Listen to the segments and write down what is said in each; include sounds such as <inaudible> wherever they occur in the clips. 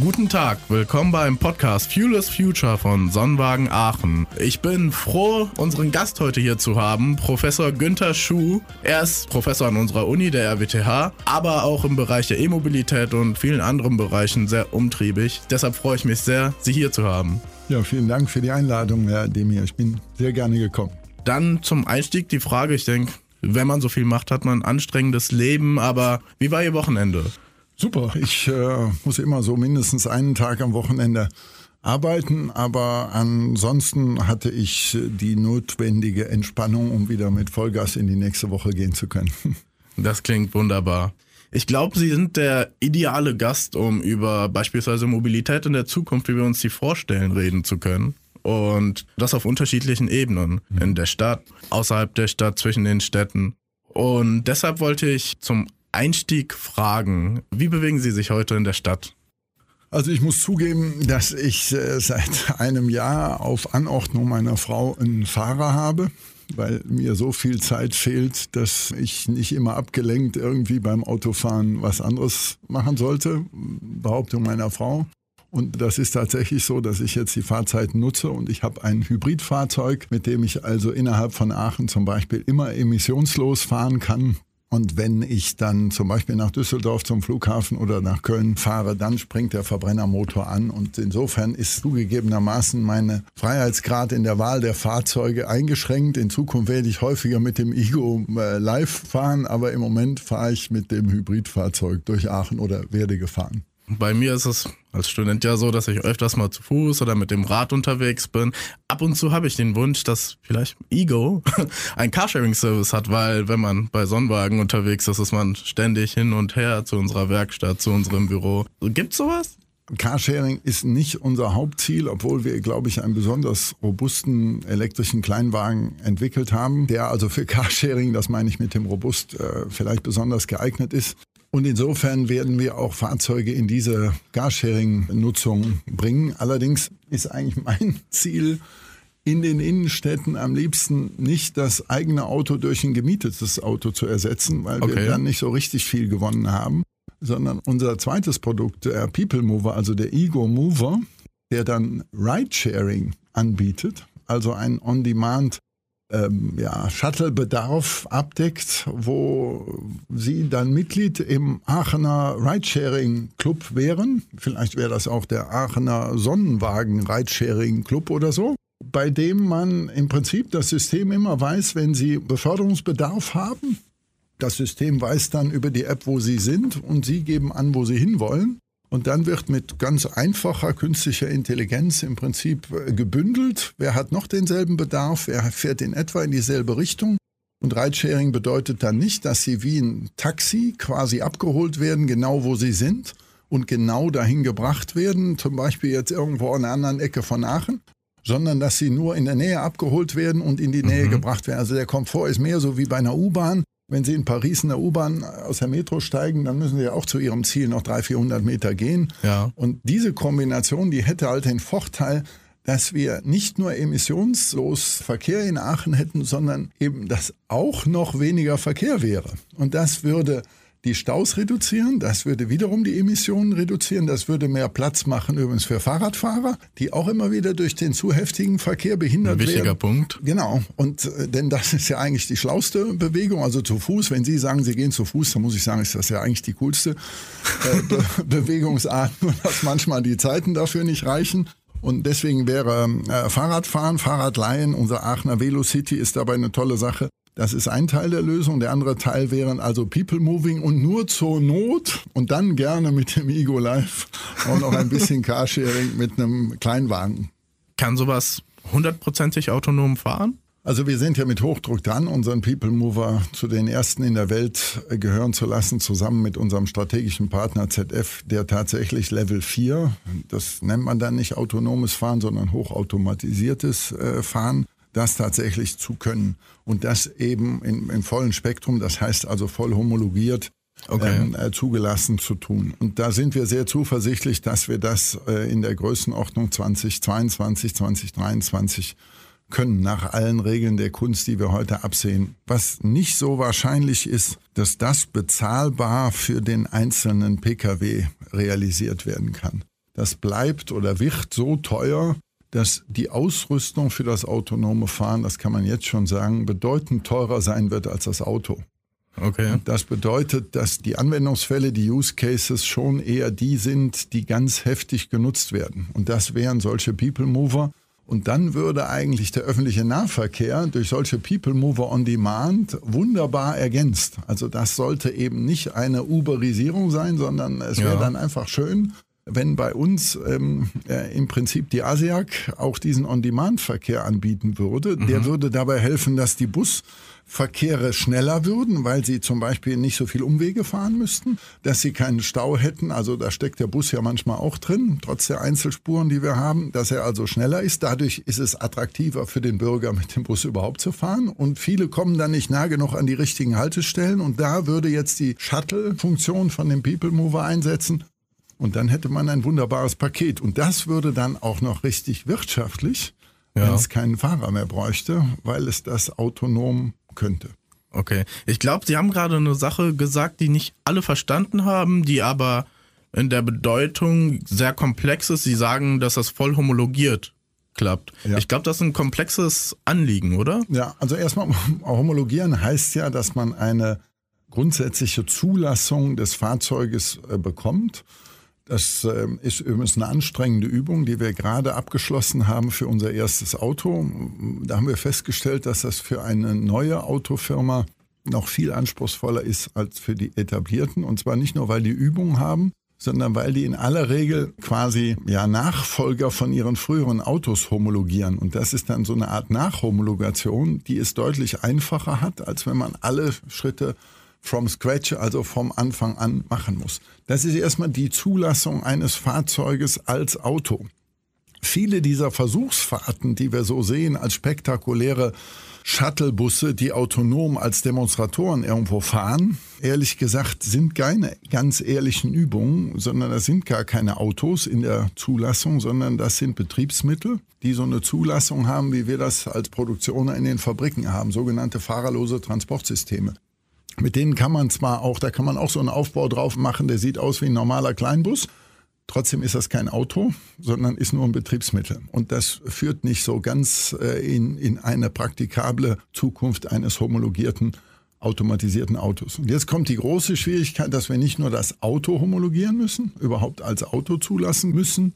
Guten Tag, willkommen beim Podcast Fueless Future von Sonnenwagen Aachen. Ich bin froh, unseren Gast heute hier zu haben, Professor Günther Schuh. Er ist Professor an unserer Uni, der RWTH, aber auch im Bereich der E-Mobilität und vielen anderen Bereichen sehr umtriebig. Deshalb freue ich mich sehr, Sie hier zu haben. Ja, vielen Dank für die Einladung, Herr Demir. Ich bin sehr gerne gekommen. Dann zum Einstieg die Frage, ich denke, wenn man so viel macht, hat man ein anstrengendes Leben, aber wie war Ihr Wochenende? Super, ich äh, muss immer so mindestens einen Tag am Wochenende arbeiten, aber ansonsten hatte ich die notwendige Entspannung, um wieder mit Vollgas in die nächste Woche gehen zu können. <laughs> Das klingt wunderbar. Ich glaube, Sie sind der ideale Gast, um über beispielsweise Mobilität in der Zukunft, wie wir uns die vorstellen, reden zu können. Und das auf unterschiedlichen Ebenen. In der Stadt, außerhalb der Stadt, zwischen den Städten. Und deshalb wollte ich zum Einstieg fragen, wie bewegen Sie sich heute in der Stadt? Also ich muss zugeben, dass ich äh, seit einem Jahr auf Anordnung meiner Frau einen Fahrer habe, weil mir so viel Zeit fehlt, dass ich nicht immer abgelenkt irgendwie beim Autofahren was anderes machen sollte. Behauptung meiner Frau. Und das ist tatsächlich so, dass ich jetzt die Fahrzeiten nutze und ich habe ein Hybridfahrzeug, mit dem ich also innerhalb von Aachen zum Beispiel immer emissionslos fahren kann. Und wenn ich dann zum Beispiel nach Düsseldorf zum Flughafen oder nach Köln fahre, dann springt der Verbrennermotor an. Und insofern ist zugegebenermaßen meine Freiheitsgrad in der Wahl der Fahrzeuge eingeschränkt. In Zukunft werde ich häufiger mit dem Igo äh, live fahren, aber im Moment fahre ich mit dem Hybridfahrzeug durch Aachen oder werde gefahren. Bei mir ist es als Student ja so, dass ich öfters mal zu Fuß oder mit dem Rad unterwegs bin. Ab und zu habe ich den Wunsch, dass vielleicht Ego <laughs> ein Carsharing-Service hat, weil wenn man bei Sonnenwagen unterwegs ist, ist man ständig hin und her zu unserer Werkstatt, zu unserem Büro. Gibt's sowas? Carsharing ist nicht unser Hauptziel, obwohl wir, glaube ich, einen besonders robusten elektrischen Kleinwagen entwickelt haben, der also für Carsharing, das meine ich mit dem robust, äh, vielleicht besonders geeignet ist. Und insofern werden wir auch Fahrzeuge in diese Carsharing-Nutzung bringen. Allerdings ist eigentlich mein <laughs> Ziel, in den Innenstädten am liebsten nicht das eigene Auto durch ein gemietetes Auto zu ersetzen, weil okay. wir dann nicht so richtig viel gewonnen haben, sondern unser zweites Produkt, der People Mover, also der Ego Mover, der dann Ridesharing anbietet, also ein On-Demand ähm, ja, Shuttle-Bedarf abdeckt, wo Sie dann Mitglied im Aachener Ridesharing-Club wären. Vielleicht wäre das auch der Aachener Sonnenwagen-Ridesharing-Club oder so, bei dem man im Prinzip das System immer weiß, wenn Sie Beförderungsbedarf haben. Das System weiß dann über die App, wo Sie sind und Sie geben an, wo Sie hinwollen. Und dann wird mit ganz einfacher künstlicher Intelligenz im Prinzip äh, gebündelt. Wer hat noch denselben Bedarf? Wer fährt in etwa in dieselbe Richtung? Und Ridesharing bedeutet dann nicht, dass sie wie ein Taxi quasi abgeholt werden, genau wo sie sind und genau dahin gebracht werden, zum Beispiel jetzt irgendwo an einer anderen Ecke von Aachen, sondern dass sie nur in der Nähe abgeholt werden und in die Nähe mhm. gebracht werden. Also der Komfort ist mehr so wie bei einer U-Bahn. Wenn Sie in Paris in der U-Bahn aus der Metro steigen, dann müssen Sie ja auch zu Ihrem Ziel noch 300, 400 Meter gehen. Ja. Und diese Kombination, die hätte halt den Vorteil, dass wir nicht nur emissionslos Verkehr in Aachen hätten, sondern eben, dass auch noch weniger Verkehr wäre. Und das würde die Staus reduzieren. Das würde wiederum die Emissionen reduzieren. Das würde mehr Platz machen übrigens für Fahrradfahrer, die auch immer wieder durch den zu heftigen Verkehr behindert Ein wichtiger werden. Punkt. Genau. Und äh, denn das ist ja eigentlich die schlauste Bewegung, also zu Fuß. Wenn Sie sagen, Sie gehen zu Fuß, dann muss ich sagen, ist das ja eigentlich die coolste äh, <laughs> Be Bewegungsart, nur dass manchmal die Zeiten dafür nicht reichen. Und deswegen wäre äh, Fahrradfahren, Fahrradleihen, unser Aachener Velocity ist dabei eine tolle Sache. Das ist ein Teil der Lösung. Der andere Teil wären also People Moving und nur zur Not und dann gerne mit dem Ego Live auch noch ein bisschen Carsharing mit einem Kleinwagen. Kann sowas hundertprozentig autonom fahren? Also wir sind ja mit Hochdruck dran, unseren People Mover zu den ersten in der Welt gehören zu lassen, zusammen mit unserem strategischen Partner ZF, der tatsächlich Level 4, das nennt man dann nicht autonomes Fahren, sondern hochautomatisiertes äh, Fahren, das tatsächlich zu können. Und das eben im, im vollen Spektrum, das heißt also voll homologiert, okay. ähm, äh, zugelassen zu tun. Und da sind wir sehr zuversichtlich, dass wir das äh, in der Größenordnung 2022, 2023 können, nach allen Regeln der Kunst, die wir heute absehen. Was nicht so wahrscheinlich ist, dass das bezahlbar für den einzelnen Pkw realisiert werden kann. das bleibt oder wird so teuer, dass die Ausrüstung für das autonome Fahren, das kann man jetzt schon sagen, bedeutend teurer sein wird als das Auto. Okay. Das bedeutet, dass die Anwendungsfälle, die Use Cases schon eher die sind, die ganz heftig genutzt werden. Und das wären solche People Mover. Und dann würde eigentlich der öffentliche Nahverkehr durch solche People Mover on Demand wunderbar ergänzt. Also das sollte eben nicht eine Uberisierung sein, sondern es wäre ja. dann einfach schön, wenn bei uns ähm, äh, im Prinzip die ASIAC auch diesen On-Demand-Verkehr anbieten würde. Mhm. Der würde dabei helfen, dass die Busverkehre schneller würden, weil sie zum Beispiel nicht so viel Umwege fahren müssten, dass sie keinen Stau hätten. Also da steckt der Bus ja manchmal auch drin, trotz der Einzelspuren, die wir haben, dass er also schneller ist. Dadurch ist es attraktiver für den Bürger, mit dem Bus überhaupt zu fahren. Und viele kommen dann nicht nah genug an die richtigen Haltestellen. Und da würde jetzt die Shuttle-Funktion von dem People Mover einsetzen und dann hätte man ein wunderbares Paket. Und das würde dann auch noch richtig wirtschaftlich, ja. wenn es keinen Fahrer mehr bräuchte, weil es das autonom könnte. Okay. Ich glaube, Sie haben gerade eine Sache gesagt, die nicht alle verstanden haben, die aber in der Bedeutung sehr komplex ist. Sie sagen, dass das voll homologiert klappt. Ja. Ich glaube, das ist ein komplexes Anliegen, oder? Ja, also erstmal <laughs> homologieren heißt ja, dass man eine grundsätzliche Zulassung des Fahrzeuges äh, bekommt. Das ähm, ist übrigens eine anstrengende Übung, die wir gerade abgeschlossen haben für unser erstes Auto. Da haben wir festgestellt, dass das für eine neue Autofirma noch viel anspruchsvoller ist als für die etablierten. Und zwar nicht nur, weil die Übungen haben, sondern weil die in aller Regel quasi ja Nachfolger von ihren früheren Autos homologieren. Und das ist dann so eine Art Nachhomologation, die es deutlich einfacher hat, als wenn man alle Schritte from scratch, also vom Anfang an machen muss. Das ist erstmal die Zulassung eines Fahrzeuges als Auto. Viele dieser Versuchsfahrten, die wir so sehen als spektakuläre Shuttlebusse, die autonom als Demonstratoren irgendwo fahren, ehrlich gesagt, sind keine ganz ehrlichen Übungen, sondern das sind gar keine Autos in der Zulassung, sondern das sind Betriebsmittel, die so eine Zulassung haben, wie wir das als Produktioner in den Fabriken haben, sogenannte fahrerlose Transportsysteme. Mit denen kann man zwar auch, da kann man auch so einen Aufbau drauf machen, der sieht aus wie ein normaler Kleinbus. Trotzdem ist das kein Auto, sondern ist nur ein Betriebsmittel. Und das führt nicht so ganz äh, in, in eine praktikable Zukunft eines homologierten automatisierten Autos. Und jetzt kommt die große Schwierigkeit, dass wir nicht nur das Auto homologieren müssen, überhaupt als Auto zulassen müssen,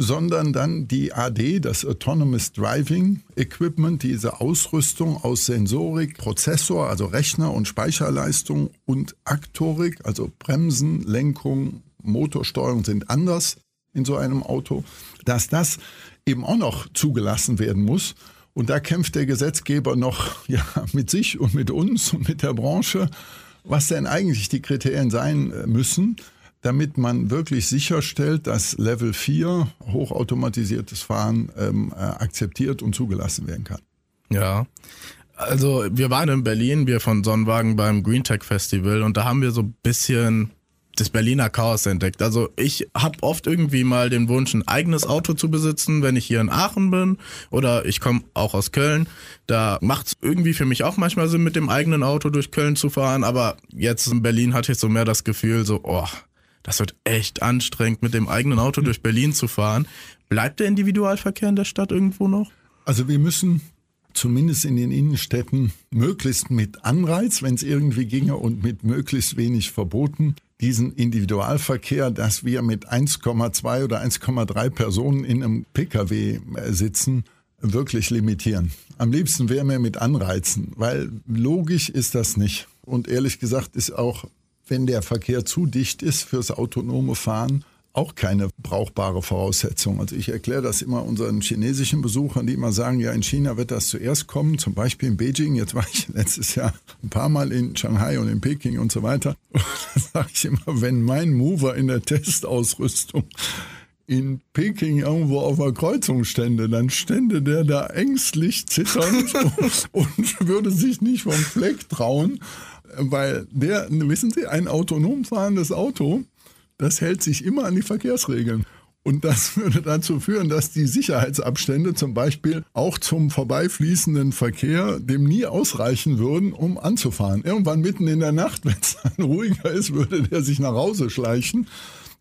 sondern dann die AD, das Autonomous Driving Equipment, diese Ausrüstung aus Sensorik, Prozessor, also Rechner und Speicherleistung und Aktorik, also Bremsen, Lenkung, Motorsteuerung sind anders in so einem Auto, dass das eben auch noch zugelassen werden muss. Und da kämpft der Gesetzgeber noch <laughs> ja, mit sich und mit uns und mit der Branche, was denn eigentlich die Kriterien sein müssen damit man wirklich sicherstellt, dass Level 4 hochautomatisiertes Fahren ähm, äh, akzeptiert und zugelassen werden kann. Ja. Also wir waren in Berlin, wir von Sonnenwagen beim Green Tech Festival und da haben wir so ein bisschen das Berliner Chaos entdeckt. Also ich habe oft irgendwie mal den Wunsch, ein eigenes Auto zu besitzen, wenn ich hier in Aachen bin oder ich komme auch aus Köln. Da macht es irgendwie für mich auch manchmal Sinn, mit dem eigenen Auto durch Köln zu fahren. Aber jetzt in Berlin hatte ich so mehr das Gefühl, so, oh, das wird echt anstrengend, mit dem eigenen Auto durch Berlin zu fahren. Bleibt der Individualverkehr in der Stadt irgendwo noch? Also wir müssen zumindest in den Innenstädten möglichst mit Anreiz, wenn es irgendwie ginge und mit möglichst wenig Verboten, diesen Individualverkehr, dass wir mit 1,2 oder 1,3 Personen in einem Pkw äh, sitzen, wirklich limitieren. Am liebsten wäre mir mit Anreizen, weil logisch ist das nicht. Und ehrlich gesagt ist auch wenn der Verkehr zu dicht ist fürs autonome Fahren, auch keine brauchbare Voraussetzung. Also ich erkläre das immer unseren chinesischen Besuchern, die immer sagen, ja, in China wird das zuerst kommen, zum Beispiel in Beijing. Jetzt war ich <laughs> letztes Jahr ein paar Mal in Shanghai und in Peking und so weiter. <laughs> Und da sage ich immer, wenn mein Mover in der Testausrüstung in Peking irgendwo auf einer Kreuzung stände, dann stände der da ängstlich zitternd <laughs> und, und würde sich nicht vom Fleck trauen weil der, wissen Sie, ein autonom fahrendes Auto, das hält sich immer an die Verkehrsregeln. Und das <laughs> würde dazu führen, dass die Sicherheitsabstände zum Beispiel auch zum vorbeifließenden Verkehr dem nie ausreichen würden, um anzufahren. Irgendwann mitten in der Nacht, <laughs> wenn es dann ruhiger ist, würde der sich nach Hause schleichen.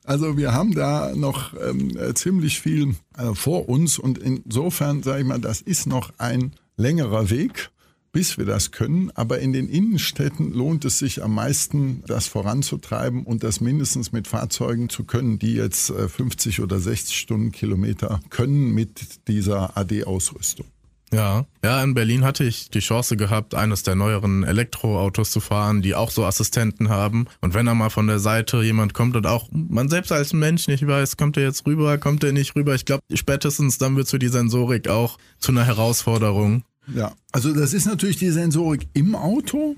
Also wir haben da noch ähm, ziemlich viel äh, vor uns und insofern sage ich mal, das ist noch ein längerer Weg bis wir das können. Aber in den Innenstädten lohnt es sich am meisten, das voranzutreiben und das mindestens mit Fahrzeugen zu können, die jetzt 50 äh, oder 60 Stundenkilometer können mit dieser AD-Ausrüstung. Ja, ja, in Berlin hatte ich die Chance gehabt, eines der neueren Elektroautos zu fahren, die auch so Assistenten haben. Und wenn da mal von der Seite jemand kommt und auch man selbst als Mensch nicht weiß, kommt er jetzt rüber, kommt er nicht rüber, ich glaube, spätestens dann wird für die Sensorik auch zu einer Herausforderung. Ja, also das ist natürlich die Sensorik im Auto,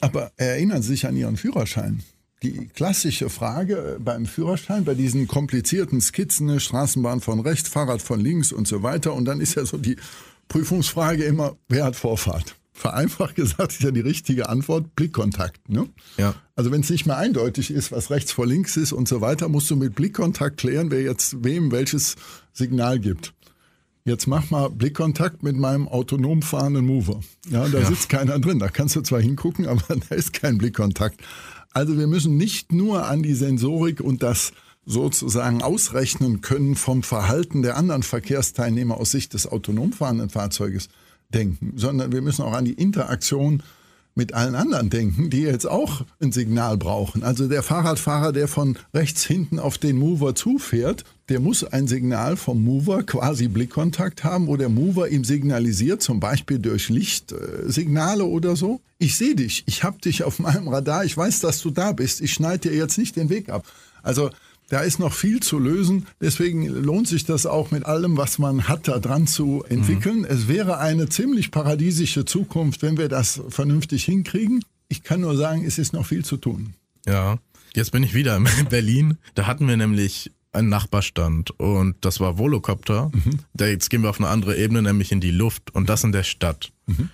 aber erinnern Sie sich an Ihren Führerschein. Die klassische Frage beim Führerschein, bei diesen komplizierten Skizzen, ne, Straßenbahn von rechts, Fahrrad von links und so weiter. Und dann ist ja so die Prüfungsfrage immer, wer hat Vorfahrt? Vereinfacht gesagt ist ja die richtige Antwort Blickkontakt. Ne? Ja. Also wenn es nicht mehr eindeutig ist, was rechts vor links ist und so weiter, musst du mit Blickkontakt klären, wer jetzt wem welches Signal gibt. Jetzt mach mal Blickkontakt mit meinem autonom fahrenden Mover. Ja, da ja. sitzt keiner drin. Da kannst du zwar hingucken, <laughs> aber da ist kein Blickkontakt. Also wir müssen nicht nur an die Sensorik und das sozusagen ausrechnen können vom Verhalten der anderen Verkehrsteilnehmer aus Sicht des autonom fahrenden Fahrzeuges denken, sondern wir müssen auch an die Interaktion mit allen anderen denken, die jetzt auch ein Signal brauchen. Also der Fahrradfahrer, der von rechts hinten auf den Mover zufährt, der muss ein Signal vom Mover, quasi Blickkontakt haben, wo der Mover ihm signalisiert, zum Beispiel durch Lichtsignale oder so. Ich sehe dich, ich habe dich auf meinem Radar, ich weiß, dass du da bist, ich schneide dir jetzt nicht den Weg ab. Also da ist noch viel zu lösen. Deswegen lohnt sich das auch mit allem, was man hat, da dran zu entwickeln. Mhm. Es wäre eine ziemlich paradiesische Zukunft, wenn wir das vernünftig hinkriegen. Ich kann nur sagen, es ist noch viel zu tun. Ja, jetzt bin ich wieder in Berlin. Da hatten wir nämlich einen Nachbarstand und das war Volocopter. Mhm. Da jetzt gehen wir auf eine andere Ebene, nämlich in die Luft und das in der Stadt. Mhm.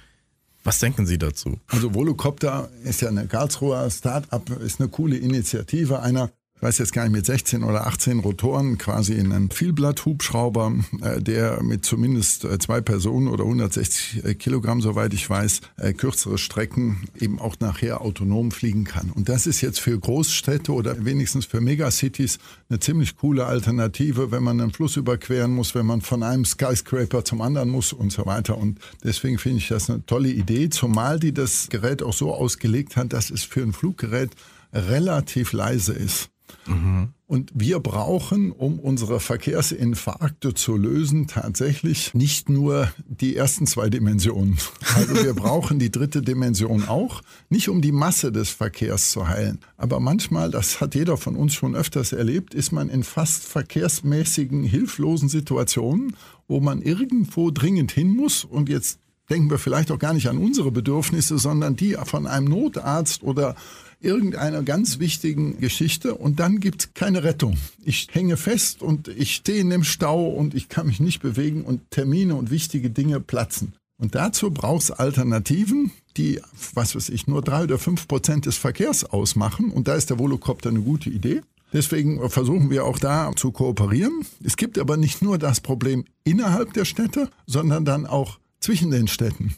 Was denken Sie dazu? Also Volocopter ist ja eine Karlsruher Start-up, ist eine coole Initiative einer weiß jetzt gar nicht, mit 16 oder 18 Rotoren quasi in einen Vielblatt-Hubschrauber, äh, der mit zumindest äh, zwei Personen oder 160 äh, Kilogramm, soweit ich weiß, kürzere Strecken eben auch nachher autonom fliegen kann. Und das ist jetzt für Großstädte oder wenigstens für Megacities eine ziemlich coole Alternative, wenn man einen Fluss überqueren muss, wenn man von einem Skyscraper zum anderen muss und so weiter. Und deswegen finde ich das eine tolle Idee, zumal die das Gerät auch so ausgelegt hat, dass es für ein Fluggerät relativ leise ist. Mhm. Und wir brauchen, um unsere Verkehrsinfarkte zu lösen, tatsächlich nicht nur die ersten zwei Dimensionen. Also wir <laughs> brauchen die dritte Dimension auch, nicht um die Masse des Verkehrs zu heilen. Aber manchmal, das hat jeder von uns schon öfters erlebt, ist man in fast verkehrsmäßigen, hilflosen Situationen, wo man irgendwo dringend hin muss und jetzt denken wir vielleicht auch gar nicht an unsere Bedürfnisse, sondern die von einem Notarzt oder irgendeiner ganz wichtigen Geschichte und dann gibt es keine Rettung. Ich hänge fest und ich stehe in dem Stau und ich kann mich nicht bewegen und Termine und wichtige Dinge platzen. Und dazu braucht es Alternativen, die, was weiß ich, nur drei oder fünf Prozent des Verkehrs ausmachen. Und da ist der Volocopter eine gute Idee. Deswegen versuchen wir auch da zu kooperieren. Es gibt aber nicht nur das Problem innerhalb der Städte, sondern dann auch zwischen den Städten.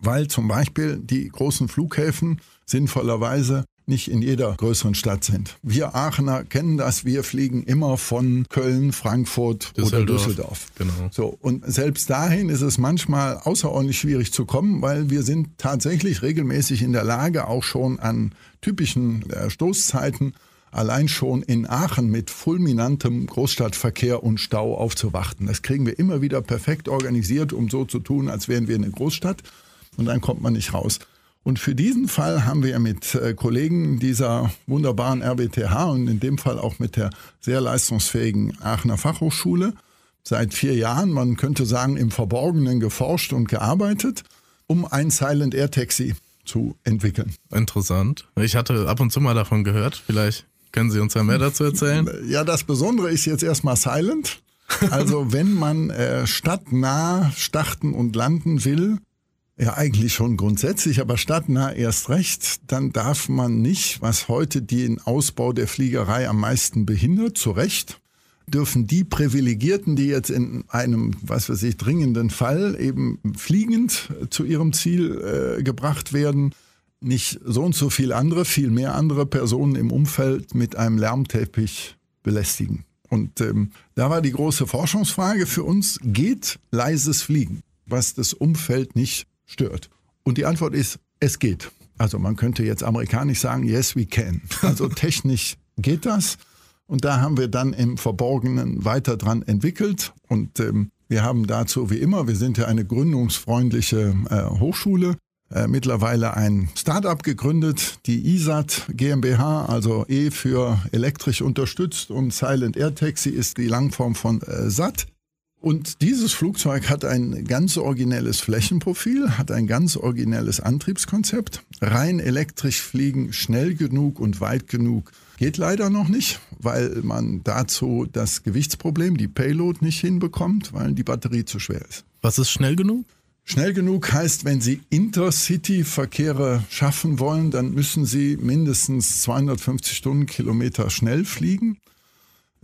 Weil zum Beispiel die großen Flughäfen sinnvollerweise nicht in jeder größeren Stadt sind. Wir Aachener kennen das, wir fliegen immer von Köln, Frankfurt Düsseldorf. oder Düsseldorf. Genau. So, und selbst dahin ist es manchmal außerordentlich schwierig zu kommen, weil wir sind tatsächlich regelmäßig in der Lage, auch schon an typischen äh, Stoßzeiten allein schon in Aachen mit fulminantem Großstadtverkehr und Stau aufzuwarten. Das kriegen wir immer wieder perfekt organisiert, um so zu tun, als wären wir eine Großstadt. Und dann kommt man nicht raus. Und für diesen Fall haben wir mit äh, Kollegen dieser wunderbaren RWTH und in dem Fall auch mit der sehr leistungsfähigen Aachener Fachhochschule seit vier Jahren, man könnte sagen, im Verborgenen geforscht und gearbeitet, um ein Silent Air Taxi zu entwickeln. Interessant. Ich hatte ab und zu mal davon gehört. Vielleicht können Sie uns ja mehr dazu erzählen. Ja, das Besondere ist jetzt erstmal Silent. Also <laughs> wenn man äh, stadtnah starten und landen will, ja, eigentlich schon grundsätzlich, aber stadtnah erst recht, dann darf man nicht, was heute den Ausbau der Fliegerei am meisten behindert, zu Recht, dürfen die Privilegierten, die jetzt in einem, was weiß ich, dringenden Fall eben fliegend zu ihrem Ziel äh, gebracht werden, nicht so und so viel andere, viel mehr andere Personen im Umfeld mit einem Lärmteppich belästigen. Und ähm, da war die große Forschungsfrage für uns, geht leises Fliegen, was das Umfeld nicht stört? Und die Antwort ist, es geht. Also man könnte jetzt amerikanisch sagen, yes, we can. <laughs> Also technisch geht das. Und da haben wir dann im Verborgenen weiter dran entwickelt. Und ähm, wir haben dazu, wie immer, wir sind ja eine gründungsfreundliche äh, Hochschule, äh, mittlerweile ein Startup gegründet, die ISAT GmbH, also E für elektrisch unterstützt und Silent Air Taxi ist die Langform von äh, SAT. Und dieses Flugzeug hat ein ganz originelles Flächenprofil, hat ein ganz originelles Antriebskonzept. Rein elektrisch fliegen schnell genug und weit genug geht leider noch nicht, weil man dazu das Gewichtsproblem, die Payload nicht hinbekommt, weil die Batterie zu schwer ist. Was ist schnell genug? Schnell genug heißt, wenn Sie Intercity-Verkehre schaffen wollen, dann müssen Sie mindestens 250 Stundenkilometer schnell fliegen.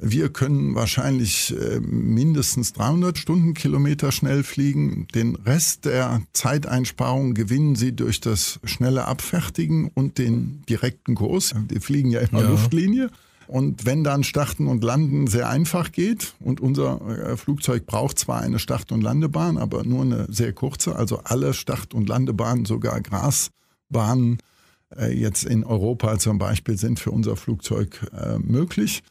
Wir können wahrscheinlich äh, mindestens 300 Stundenkilometer schnell fliegen. Den Rest der Zeiteinsparung gewinnen Sie durch das schnelle Abfertigen und den direkten Kurs. Wir fliegen ja immer ja. Luftlinie. Und wenn dann Starten und Landen sehr einfach geht und unser äh, Flugzeug braucht zwar eine Start- und Landebahn, aber nur eine sehr kurze, also alle Start- und Landebahnen, sogar Grasbahnen äh, jetzt in Europa zum Beispiel sind für unser Flugzeug äh, möglich.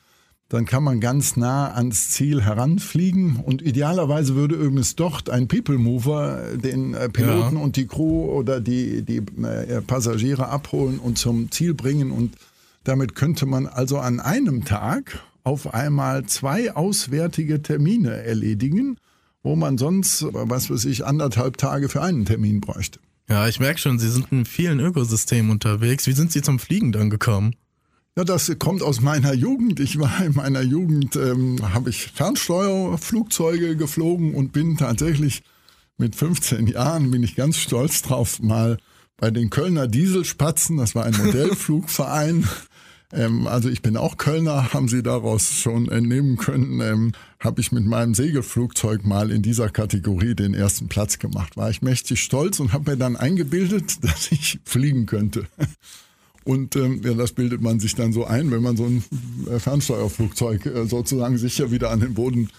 Dann kann man ganz nah ans Ziel heranfliegen und idealerweise würde übrigens dort ein People Mover den Piloten ja. und die Crew oder die, die Passagiere abholen und zum Ziel bringen und damit könnte man also an einem Tag auf einmal zwei auswärtige Termine erledigen, wo man sonst, was weiß ich, anderthalb Tage für einen Termin bräuchte. Ja, ich merke schon, Sie sind in vielen Ökosystemen unterwegs. Wie sind Sie zum Fliegen dann gekommen? Ja, das kommt aus meiner Jugend. Ich war in meiner Jugend, ähm, habe ich Fernsteuerflugzeuge geflogen und bin tatsächlich mit 15 Jahren, bin ich ganz stolz drauf, mal bei den Kölner Dieselspatzen, das war ein <laughs> Modellflugverein, ähm, also ich bin auch Kölner, haben Sie daraus schon entnehmen können. Ähm, habe ich mit meinem Segelflugzeug mal in dieser Kategorie den ersten Platz gemacht. War ich mächtig stolz und habe mir dann eingebildet, <laughs> dass ich fliegen könnte. Und ähm, ja, das bildet man sich dann so ein, wenn man so ein äh, Fernsteuerflugzeug äh, sozusagen sicher wieder an den Boden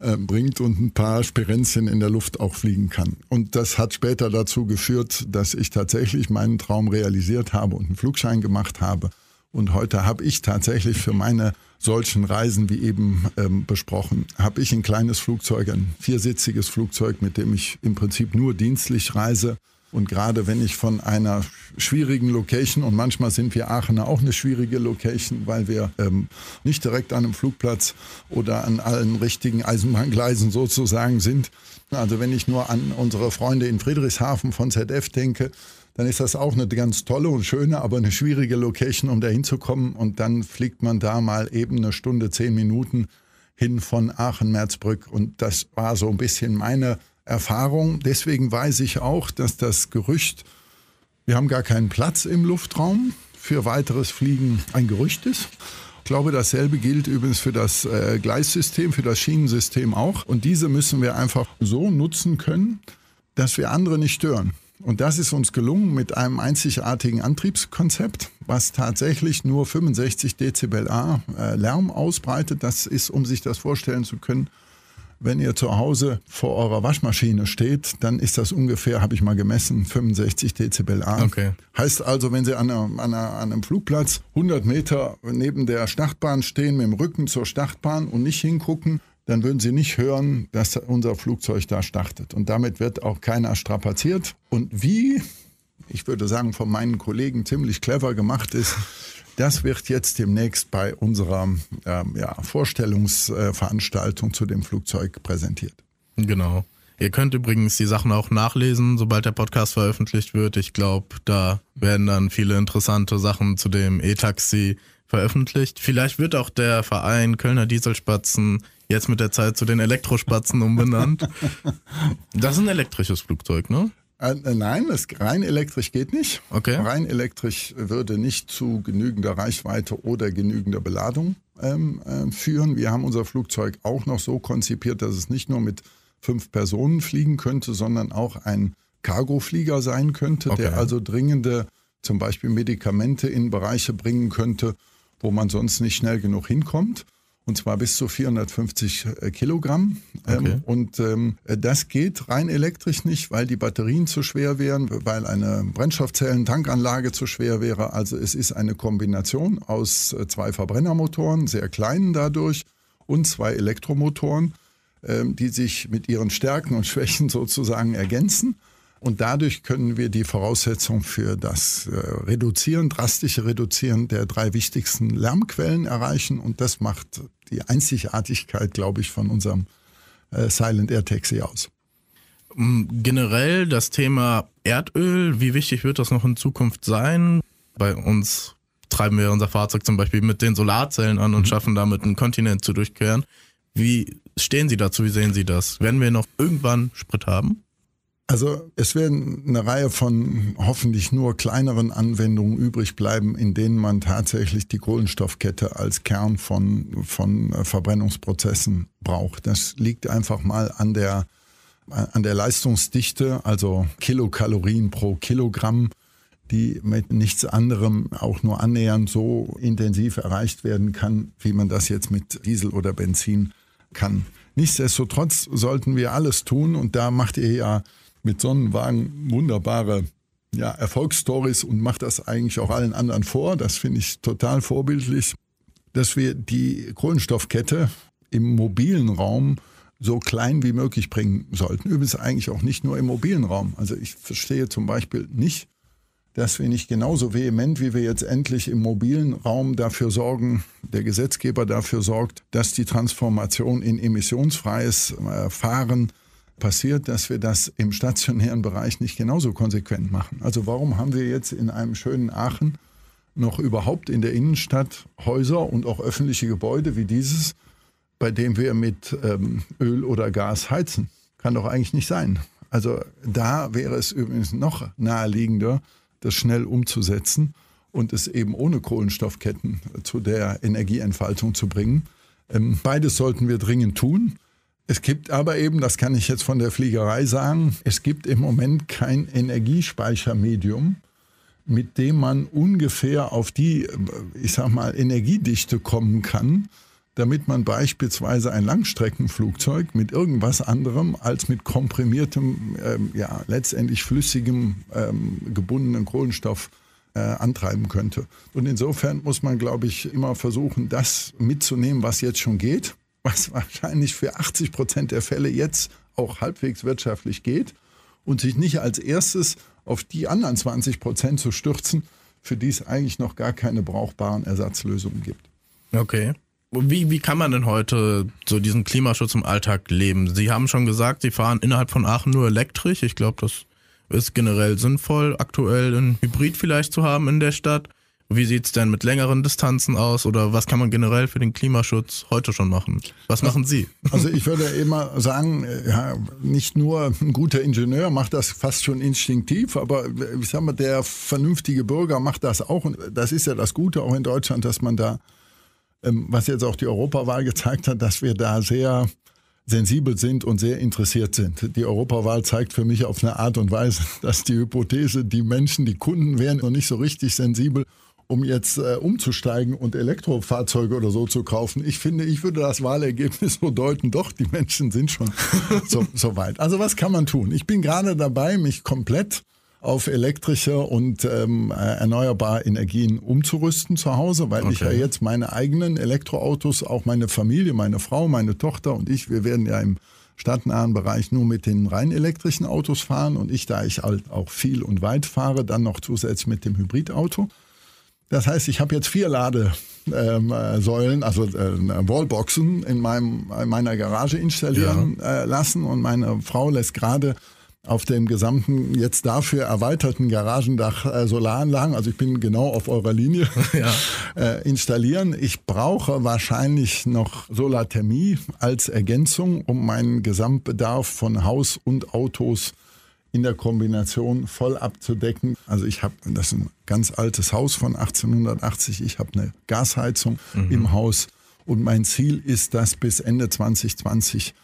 äh, bringt und ein paar Sperenzchen in der Luft auch fliegen kann. Und das hat später dazu geführt, dass ich tatsächlich meinen Traum realisiert habe und einen Flugschein gemacht habe und heute habe ich tatsächlich für meine solchen Reisen, wie eben ähm, besprochen, habe ich ein kleines Flugzeug, ein viersitziges Flugzeug, mit dem ich im Prinzip nur dienstlich reise. Und gerade wenn ich von einer schwierigen Location, und manchmal sind wir Aachener auch eine schwierige Location, weil wir ähm, nicht direkt an einem Flugplatz oder an allen richtigen Eisenbahngleisen sozusagen sind. Also wenn ich nur an unsere Freunde in Friedrichshafen von ZF denke, dann ist das auch eine ganz tolle und schöne, aber eine schwierige Location, um da hinzukommen. Und dann fliegt man da mal eben eine Stunde, zehn Minuten hin von Aachen-Merzbrück. Und das war so ein bisschen meine Erfahrung. Deswegen weiß ich auch, dass das Gerücht, wir haben gar keinen Platz im Luftraum für weiteres Fliegen, ein Gerücht ist. Ich glaube, dasselbe gilt übrigens für das äh, Gleissystem, für das Schienensystem auch. Und diese müssen wir einfach so nutzen können, dass wir andere nicht stören. Und das ist uns gelungen mit einem einzigartigen Antriebskonzept, was tatsächlich nur 65 Dezibel A äh, Lärm ausbreitet. Das ist, um sich das vorstellen zu können, wenn ihr zu Hause vor eurer Waschmaschine steht, dann ist das ungefähr, habe ich mal gemessen, 65 Dezibel A. Okay. Heißt also, wenn Sie an, einer, an, einer, an einem Flugplatz 100 Meter neben der Startbahn stehen, mit dem Rücken zur Startbahn und nicht hingucken, dann würden Sie nicht hören, dass unser Flugzeug da startet. Und damit wird auch keiner strapaziert. Und wie, ich würde sagen, von meinen Kollegen ziemlich clever gemacht ist, das wird jetzt demnächst bei unserer ähm, ja, Vorstellungsveranstaltung zu dem Flugzeug präsentiert. Genau. Ihr könnt übrigens die Sachen auch nachlesen, sobald der Podcast veröffentlicht wird. Ich glaube, da werden dann viele interessante Sachen zu dem E-Taxi veröffentlicht. Vielleicht wird auch der Verein Kölner Dieselspatzen jetzt mit der Zeit zu den Elektrospatzen umbenannt. <laughs> Das ist ein elektrisches Flugzeug, ne? Äh, nein, das rein elektrisch geht nicht. Okay. Rein elektrisch würde nicht zu genügender Reichweite oder genügender Beladung ähm, äh, führen. Wir haben unser Flugzeug auch noch so konzipiert, dass es nicht nur mit fünf Personen fliegen könnte, sondern auch ein Cargoflieger sein könnte, okay. der also dringende zum Beispiel Medikamente in Bereiche bringen könnte, wo man sonst nicht schnell genug hinkommt. Und zwar bis zu 450 äh, Kilogramm. Ähm, okay. Und ähm, das geht rein elektrisch nicht, weil die Batterien zu schwer wären, weil eine Brennstoffzellentankanlage zu schwer wäre. Also es ist eine Kombination aus äh, zwei Verbrennermotoren, sehr kleinen dadurch, und zwei Elektromotoren, ähm, die sich mit ihren Stärken und Schwächen <laughs> sozusagen ergänzen. Und dadurch können wir die Voraussetzung für das äh, Reduzieren, drastische Reduzieren der drei wichtigsten Lärmquellen erreichen. Und das macht die Einzigartigkeit, glaube ich, von unserem äh, Silent Air Taxi aus. Mm, generell das Thema Erdöl, wie wichtig wird das noch in Zukunft sein? Bei uns treiben wir unser Fahrzeug zum Beispiel mit den Solarzellen an und mhm. schaffen damit einen Kontinent zu durchqueren. Wie stehen Sie dazu? Wie sehen Sie das? Werden wir noch irgendwann Sprit haben? Also es werden eine Reihe von hoffentlich nur kleineren Anwendungen übrig bleiben, in denen man tatsächlich die Kohlenstoffkette als Kern von, von äh, Verbrennungsprozessen braucht. Das liegt einfach mal an der, an der Leistungsdichte, also Kilokalorien pro Kilogramm, die mit nichts anderem auch nur annähernd so intensiv erreicht werden kann, wie man das jetzt mit Diesel oder Benzin kann. Nichtsdestotrotz sollten wir alles tun und da macht ihr ja mit Sonnenwagen wunderbare ja, Erfolgsstories und macht das eigentlich auch allen anderen vor. Das finde ich total vorbildlich, dass wir die Kohlenstoffkette im mobilen Raum so klein wie möglich bringen sollten. Übrigens eigentlich auch nicht nur im mobilen Raum. Also ich verstehe zum Beispiel nicht, dass wir nicht genauso vehement, wie wir jetzt endlich im mobilen Raum dafür sorgen, der Gesetzgeber dafür sorgt, dass die Transformation in emissionsfreies äh, Fahren passiert, dass wir das im stationären Bereich nicht genauso konsequent machen. Also warum haben wir jetzt in einem schönen Aachen noch überhaupt in der Innenstadt Häuser und auch öffentliche Gebäude wie dieses, bei dem wir mit ähm, Öl oder Gas heizen? Kann doch eigentlich nicht sein. Also da wäre es übrigens noch naheliegender, das schnell umzusetzen und es eben ohne Kohlenstoffketten zu der Energieentfaltung zu bringen. Ähm, beides sollten wir dringend tun. Es gibt aber eben, das kann ich jetzt von der Fliegerei sagen, es gibt im Moment kein Energiespeichermedium, mit dem man ungefähr auf die, ich sag mal, Energiedichte kommen kann, damit man beispielsweise ein Langstreckenflugzeug mit irgendwas anderem als mit komprimiertem, ähm, ja, letztendlich flüssigem, ähm, gebundenen Kohlenstoff äh, antreiben könnte. Und insofern muss man, glaube ich, immer versuchen, das mitzunehmen, was jetzt schon geht was wahrscheinlich für 80 Prozent der Fälle jetzt auch halbwegs wirtschaftlich geht und sich nicht als erstes auf die anderen 20 Prozent zu stürzen, für die es eigentlich noch gar keine brauchbaren Ersatzlösungen gibt. Okay. Wie, wie kann man denn heute so diesen Klimaschutz im Alltag leben? Sie haben schon gesagt, Sie fahren innerhalb von Aachen nur elektrisch. Ich glaube, das ist generell sinnvoll, aktuell ein Hybrid vielleicht zu haben in der Stadt. Wie sieht es denn mit längeren Distanzen aus oder was kann man generell für den Klimaschutz heute schon machen? Was machen Sie? Also ich würde immer sagen, ja, nicht nur ein guter Ingenieur macht das fast schon instinktiv, aber ich sag mal, der vernünftige Bürger macht das auch. Und das ist ja das Gute auch in Deutschland, dass man da, ähm, was jetzt auch die Europawahl gezeigt hat, dass wir da sehr sensibel sind und sehr interessiert sind. Die Europawahl zeigt für mich auf eine Art und Weise, <laughs> dass die Hypothese, die Menschen, die Kunden wären noch nicht so richtig sensibel um jetzt äh, umzusteigen und Elektrofahrzeuge oder so zu kaufen. Ich finde, ich würde das Wahlergebnis so deuten, doch, die Menschen sind schon <laughs> so, so weit. Also was kann man tun? Ich bin gerade dabei, mich komplett auf elektrische und ähm, äh, erneuerbare Energien umzurüsten zu Hause, weil okay. ich ja jetzt meine eigenen Elektroautos, auch meine Familie, meine Frau, meine Tochter und ich, wir werden ja im stadtnahen Bereich nur mit den rein elektrischen Autos fahren und ich, da ich halt auch viel und weit fahre, dann noch zusätzlich mit dem Hybridauto. Das heißt, ich habe jetzt vier Ladesäulen, also äh, Wallboxen in, meinem, in meiner Garage installieren ja. äh, lassen und meine Frau lässt gerade auf dem gesamten jetzt dafür erweiterten Garagendach äh, Solaranlagen, also ich bin genau auf eurer Linie, <laughs> <laughs> ja. äh, installieren. Ich brauche wahrscheinlich noch Solarthermie als Ergänzung, um meinen Gesamtbedarf von Haus und Autos in der Kombination voll abzudecken. Also ich habe, das ist ein ganz altes Haus von 1880, ich habe eine Gasheizung mhm. im Haus und mein Ziel ist, dass bis Ende 2020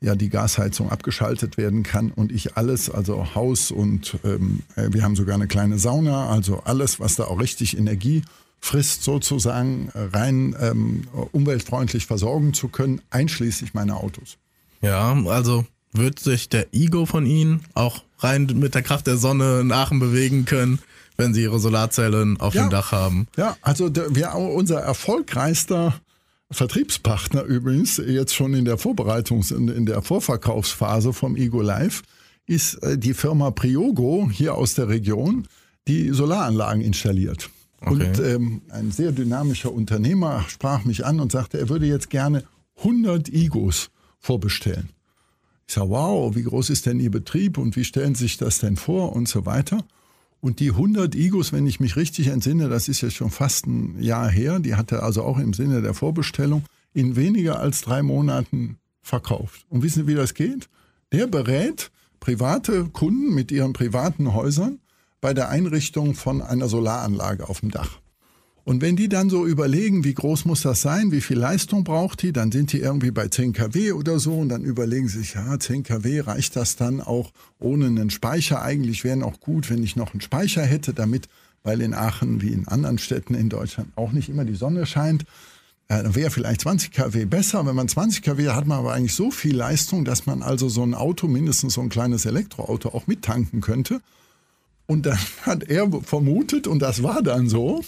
ja die Gasheizung abgeschaltet werden kann und ich alles, also Haus und ähm, wir haben sogar eine kleine Sauna, also alles, was da auch richtig Energie Frist sozusagen rein ähm, umweltfreundlich versorgen zu können, einschließlich meiner Autos. Ja, also wird sich der Ego von Ihnen auch rein mit der Kraft der Sonne in Aachen bewegen können, wenn Sie Ihre Solarzellen auf ja. dem Dach haben? Ja, also der, wir, unser erfolgreichster Vertriebspartner übrigens, jetzt schon in der Vorbereitungs-, in der Vorverkaufsphase vom Ego Live, ist äh, die Firma Priogo hier aus der Region, die Solaranlagen installiert. Okay. Und ähm, ein sehr dynamischer Unternehmer sprach mich an und sagte, er würde jetzt gerne 100 Igos vorbestellen. Ich sage, wow, wie groß ist denn Ihr Betrieb und wie stellen Sie sich das denn vor und so weiter. Und die 100 Igos, wenn ich mich richtig entsinne, das ist jetzt schon fast ein Jahr her, die hat er also auch im Sinne der Vorbestellung in weniger als drei Monaten verkauft. Und wissen Sie, wie das geht? Der berät private Kunden mit ihren privaten Häusern bei der Einrichtung von einer Solaranlage auf dem Dach. Und wenn die dann so überlegen, wie groß muss das sein, wie viel Leistung braucht die, dann sind die irgendwie bei 10 kW oder so und dann überlegen sie sich, ja, 10 kW reicht das dann auch ohne einen Speicher. Eigentlich wäre auch gut, wenn ich noch einen Speicher hätte, damit, weil in Aachen wie in anderen Städten in Deutschland auch nicht immer die Sonne scheint, äh, wäre vielleicht 20 kW besser. Wenn man 20 kW hat, hat man aber eigentlich so viel Leistung, dass man also so ein Auto, mindestens so ein kleines Elektroauto auch mittanken könnte. Und dann <laughs> hat er vermutet, und das war dann so,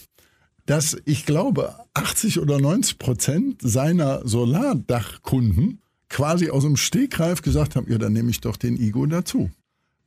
dass ich glaube, 80 oder 90 Prozent seiner Solardachkunden quasi aus dem Stegreif gesagt haben, ja, dann nehme ich doch den Igo dazu.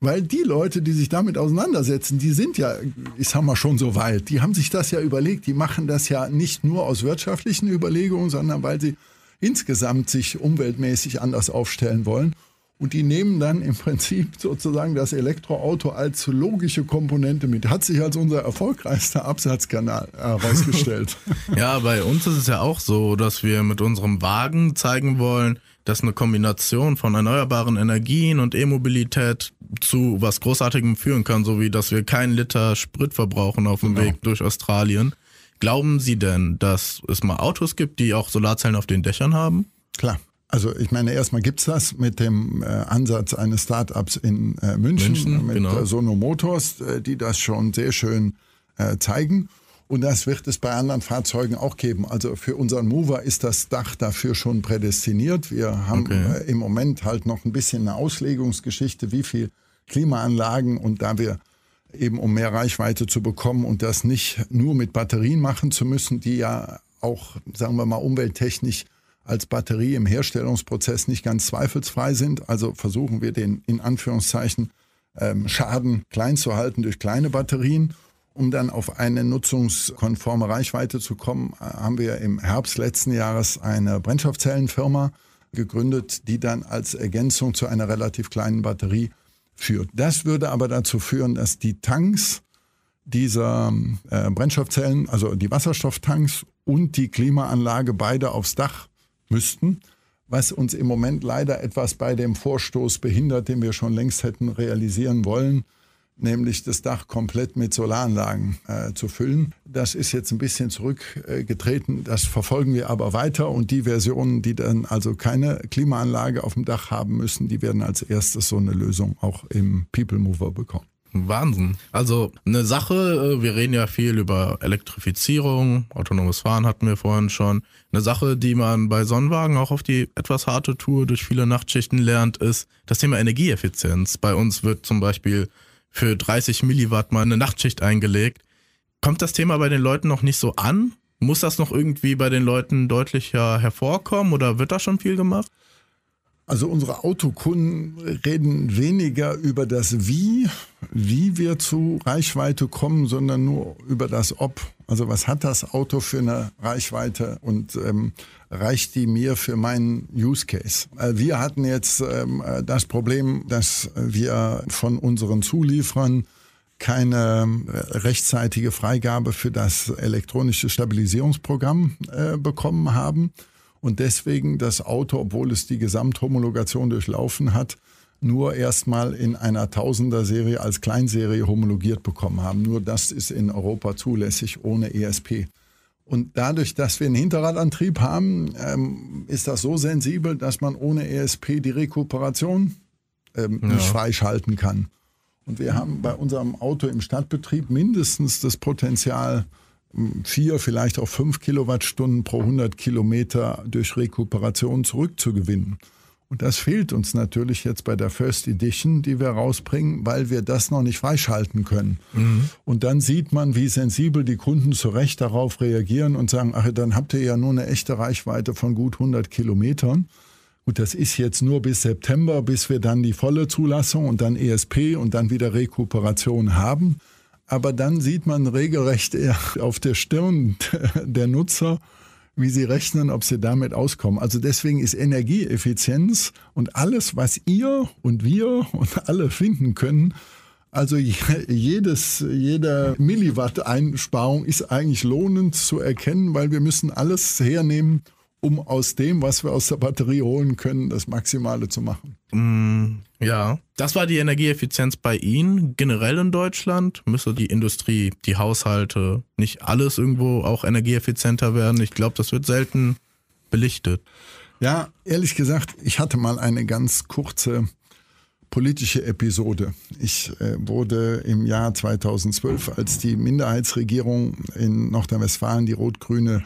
Weil die Leute, die sich damit auseinandersetzen, die sind ja, ich sag mal, schon so weit. Die haben sich das ja überlegt. Die machen das ja nicht nur aus wirtschaftlichen Überlegungen, sondern weil sie insgesamt sich umweltmäßig anders aufstellen wollen. Und die nehmen dann im Prinzip sozusagen das Elektroauto als logische Komponente mit. Hat sich als unser erfolgreichster Absatzkanal herausgestellt. <laughs> ja, bei uns ist es ja auch so, dass wir mit unserem Wagen zeigen wollen, dass eine Kombination von erneuerbaren Energien und E-Mobilität zu was Großartigem führen kann, so wie dass wir keinen Liter Sprit verbrauchen auf dem genau. Weg durch Australien. Glauben Sie denn, dass es mal Autos gibt, die auch Solarzellen auf den Dächern haben? Klar. Also ich meine, erstmal gibt es das mit dem äh, Ansatz eines Startups in äh, München, München, mit genau. äh, Sono Motors, äh, die das schon sehr schön äh, zeigen. Und das wird es bei anderen Fahrzeugen auch geben. Also für unseren Mover ist das Dach dafür schon prädestiniert. Wir haben okay. im Moment halt noch ein bisschen eine Auslegungsgeschichte, wie viel Klimaanlagen und da wir eben um mehr Reichweite zu bekommen und das nicht nur mit Batterien machen zu müssen, die ja auch, sagen wir mal, umwelttechnisch als Batterie im Herstellungsprozess nicht ganz zweifelsfrei sind. Also versuchen wir den in Anführungszeichen ähm, Schaden klein zu halten durch kleine Batterien. Um dann auf eine nutzungskonforme Reichweite zu kommen, äh, haben wir im Herbst letzten Jahres eine Brennstoffzellenfirma gegründet, die dann als Ergänzung zu einer relativ kleinen Batterie führt. Das würde aber dazu führen, dass die Tanks dieser äh, Brennstoffzellen, also die Wasserstofftanks und die Klimaanlage beide aufs Dach müssten, was uns im Moment leider etwas bei dem Vorstoß behindert, den wir schon längst hätten realisieren wollen, nämlich das Dach komplett mit Solaranlagen äh, zu füllen. Das ist jetzt ein bisschen zurückgetreten, das verfolgen wir aber weiter und die Versionen, die dann also keine Klimaanlage auf dem Dach haben müssen, die werden als erstes so eine Lösung auch im People Mover bekommen. Wahnsinn. Also eine Sache, äh, wir reden ja viel über Elektrifizierung, autonomes Fahren hatten wir vorhin schon. Eine Sache, die man bei Sonnenwagen auch auf die etwas harte Tour durch viele Nachtschichten lernt, ist das Thema Energieeffizienz. Bei uns wird zum Beispiel für 30 Milliwatt mal eine Nachtschicht eingelegt. Kommt das Thema bei den Leuten noch nicht so an? Muss das noch irgendwie bei den Leuten deutlicher hervorkommen oder wird da schon viel gemacht? Also unsere Autokunden reden weniger über das Wie, wie wir zu Reichweite kommen, sondern nur über das Ob. Also was hat das Auto für eine Reichweite und ähm, reicht die mir für meinen Use Case? Äh, wir hatten jetzt ähm, das Problem, dass wir von unseren Zulieferern keine äh, rechtzeitige Freigabe für das elektronische Stabilisierungsprogramm äh, bekommen haben und deswegen das Auto, obwohl es die Gesamthomologation durchlaufen hat, nur erstmal in einer Tausender-Serie als Kleinserie homologiert bekommen haben. Nur das ist in Europa zulässig ohne ESP. Und dadurch, dass wir einen Hinterradantrieb haben, ähm, ist das so sensibel, dass man ohne ESP die Rekuperation ähm, ja. nicht freischalten kann. Und wir haben bei unserem Auto im Stadtbetrieb mindestens das Potenzial, vier, vielleicht auch fünf Kilowattstunden pro 100 Kilometer durch Rekuperation zurückzugewinnen. Und das fehlt uns natürlich jetzt bei der First Edition, die wir rausbringen, weil wir das noch nicht freischalten können. Mhm. Und dann sieht man, wie sensibel die Kunden zu Recht darauf reagieren und sagen, ach, dann habt ihr ja nur eine echte Reichweite von gut 100 Kilometern. Gut, das ist jetzt nur bis September, bis wir dann die volle Zulassung und dann ESP und dann wieder Rekuperation haben. Aber dann sieht man regelrecht auf der Stirn der Nutzer, wie sie rechnen, ob sie damit auskommen. Also deswegen ist Energieeffizienz und alles, was ihr und wir und alle finden können, also jedes, jede Milliwatt-Einsparung ist eigentlich lohnend zu erkennen, weil wir müssen alles hernehmen, um aus dem, was wir aus der Batterie holen können, das Maximale zu machen. Mm, ja, das war die Energieeffizienz bei Ihnen. Generell in Deutschland müsste die Industrie, die Haushalte, nicht alles irgendwo auch energieeffizienter werden. Ich glaube, das wird selten belichtet. Ja, ehrlich gesagt, ich hatte mal eine ganz kurze politische Episode. Ich äh, wurde im Jahr 2012, als die Minderheitsregierung in Nordrhein-Westfalen, die rot-grüne,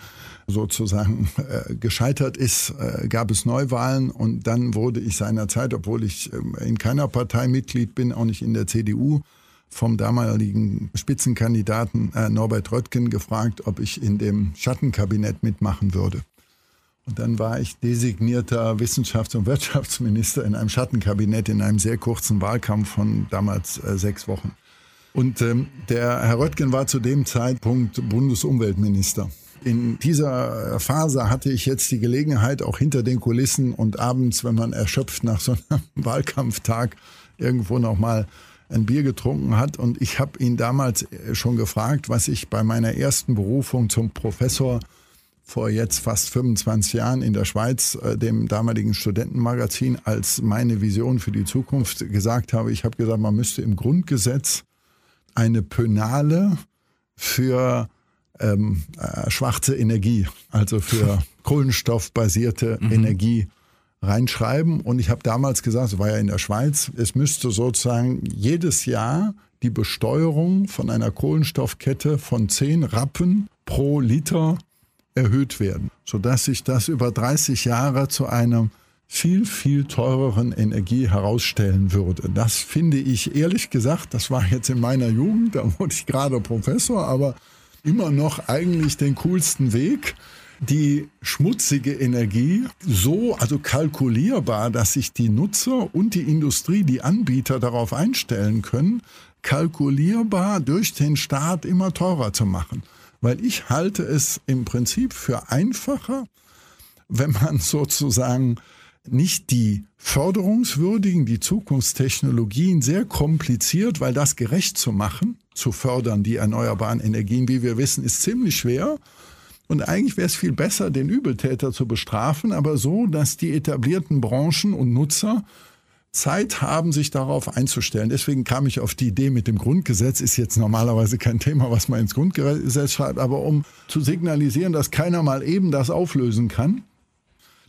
sozusagen <laughs> äh, gescheitert ist, äh, gab es Neuwahlen und dann wurde ich seinerzeit, obwohl ich äh, in keiner Partei Mitglied bin, auch nicht in der CDU, vom damaligen Spitzenkandidaten äh, Norbert Röttgen gefragt, ob ich in dem Schattenkabinett mitmachen würde. Und dann war ich designierter Wissenschafts- und Wirtschaftsminister in einem Schattenkabinett in einem sehr kurzen Wahlkampf von damals äh, sechs Wochen. Und ähm, der Herr Röttgen war zu dem Zeitpunkt Bundesumweltminister. In dieser Phase hatte ich jetzt die Gelegenheit, auch hinter den Kulissen und abends, wenn man erschöpft nach so einem <laughs> Wahlkampftag irgendwo noch mal ein Bier getrunken hat. Und ich habe ihn damals schon gefragt, was ich bei meiner ersten Berufung zum Professor vor jetzt fast 25 Jahren in der Schweiz, äh, dem damaligen Studentenmagazin, als meine Vision für die Zukunft gesagt habe. Ich habe gesagt, man müsste im Grundgesetz eine Penale für ähm, äh, schwarze Energie, also für <laughs> kohlenstoffbasierte mhm. Energie reinschreiben. Und ich habe damals gesagt, es war ja in der Schweiz, es müsste sozusagen jedes Jahr die Besteuerung von einer Kohlenstoffkette von 10 Rappen pro Liter erhöht werden, sodass sich das über 30 Jahre zu einer viel, viel teureren Energie herausstellen würde. Das finde ich ehrlich gesagt, das war jetzt in meiner Jugend, da wurde ich gerade Professor, aber immer noch eigentlich den coolsten Weg, die schmutzige Energie so, also kalkulierbar, dass sich die Nutzer und die Industrie, die Anbieter darauf einstellen können, kalkulierbar durch den Staat immer teurer zu machen. Weil ich halte es im Prinzip für einfacher, wenn man <laughs> sozusagen nicht die förderungswürdigen, die Zukunftstechnologien sehr kompliziert, weil das gerecht zu machen, zu fördern, die erneuerbaren Energien, wie wir wissen, ist ziemlich schwer. Und eigentlich wäre es viel besser, den Übeltäter zu bestrafen, aber so, dass die etablierten Branchen und Nutzer Zeit haben, sich darauf einzustellen. Deswegen kam ich auf die Idee mit dem Grundgesetz, ist jetzt normalerweise kein Thema, was man ins Grundgesetz schreibt, aber um zu signalisieren, dass keiner mal eben das auflösen kann,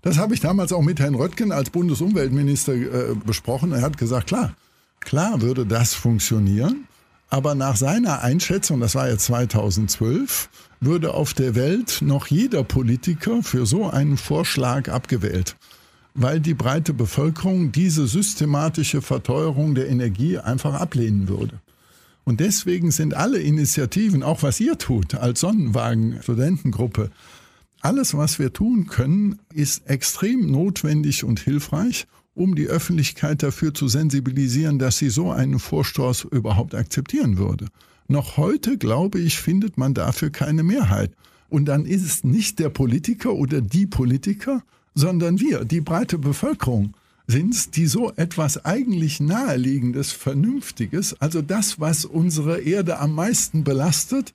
das habe ich damals auch mit Herrn Röttgen als Bundesumweltminister äh, besprochen. Er hat gesagt, klar, klar würde das funktionieren. Aber nach seiner Einschätzung, das war jetzt 2012, würde auf der Welt noch jeder Politiker für so einen Vorschlag abgewählt, weil die breite Bevölkerung diese systematische Verteuerung der Energie einfach ablehnen würde. Und deswegen sind alle Initiativen, auch was ihr tut als Sonnenwagen-Studentengruppe, alles, was wir tun können, ist extrem notwendig und hilfreich, um die Öffentlichkeit dafür zu sensibilisieren, dass sie so einen Vorstoß überhaupt akzeptieren würde. Noch heute, glaube ich, findet man dafür keine Mehrheit. Und dann ist es nicht der Politiker oder die Politiker, sondern wir, die breite Bevölkerung, sind es, die so etwas eigentlich Naheliegendes, Vernünftiges, also das, was unsere Erde am meisten belastet,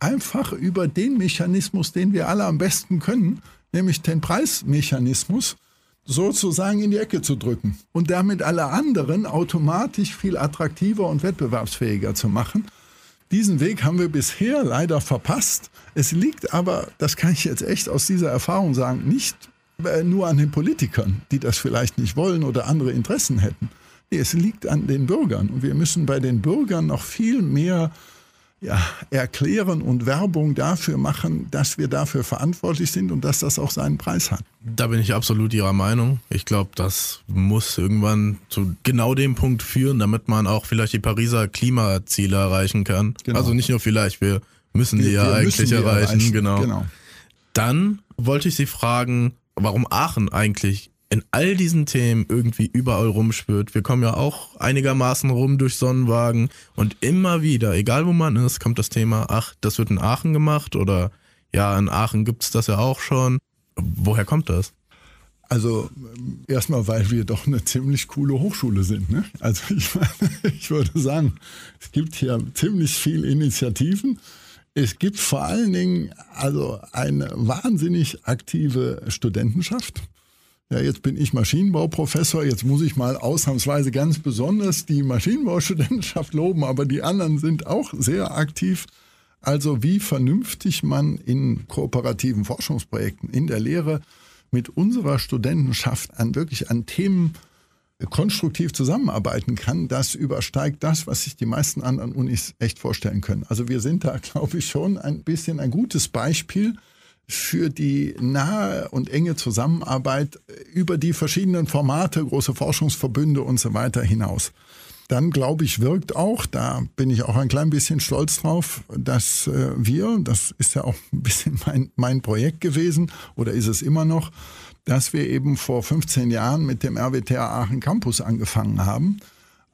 einfach über den Mechanismus, den wir alle am besten können, nämlich den Preismechanismus, sozusagen in die Ecke zu drücken und damit alle anderen automatisch viel attraktiver und wettbewerbsfähiger zu machen. Diesen Weg haben wir bisher leider verpasst. Es liegt aber, das kann ich jetzt echt aus dieser Erfahrung sagen, nicht äh, nur an den Politikern, die das vielleicht nicht wollen oder andere Interessen hätten. Nee, es liegt an den Bürgern und wir müssen bei den Bürgern noch viel mehr ja, erklären und Werbung dafür machen, dass wir dafür verantwortlich sind und dass das auch seinen Preis hat. Da bin ich absolut Ihrer Meinung. Ich glaube, das muss irgendwann zu genau dem Punkt führen, damit man auch vielleicht die Pariser Klimaziele erreichen kann. Genau. Also nicht nur vielleicht, wir müssen die ja eigentlich erreichen. erreichen. Genau. genau. Dann wollte ich Sie fragen, warum Aachen eigentlich in all diesen Themen irgendwie überall rumspürt. Wir kommen ja auch einigermaßen rum durch Sonnenwagen und immer wieder, egal wo man ist, kommt das Thema, ach, das wird in Aachen gemacht oder ja, in Aachen gibt es das ja auch schon. Woher kommt das? Also erstmal, weil wir doch eine ziemlich coole Hochschule sind. Ne? Also <laughs> ich, ich würde sagen, es gibt hier ziemlich viel Initiativen. Es gibt vor allen Dingen also eine wahnsinnig aktive Studentenschaft. Ja, jetzt bin ich Maschinenbauprofessor, jetzt muss ich mal ausnahmsweise ganz besonders die Maschinenbaustudentenschaft loben, aber die anderen sind auch sehr aktiv. Also wie vernünftig man in kooperativen Forschungsprojekten in der Lehre mit unserer Studentenschaft an wirklich an Themen konstruktiv zusammenarbeiten kann, das übersteigt das, was sich die meisten anderen Unis echt vorstellen können. Also wir sind da, <laughs> glaube ich, schon ein bisschen ein gutes Beispiel für die nahe und enge Zusammenarbeit über die verschiedenen Formate, große Forschungsverbünde und so weiter hinaus. Dann glaube ich, wirkt auch, da bin ich auch ein klein bisschen stolz drauf, dass äh, wir, das ist ja auch ein bisschen <laughs> mein, mein Projekt gewesen oder ist es immer noch, dass wir eben vor 15 Jahren mit dem RWTH Aachen Campus angefangen haben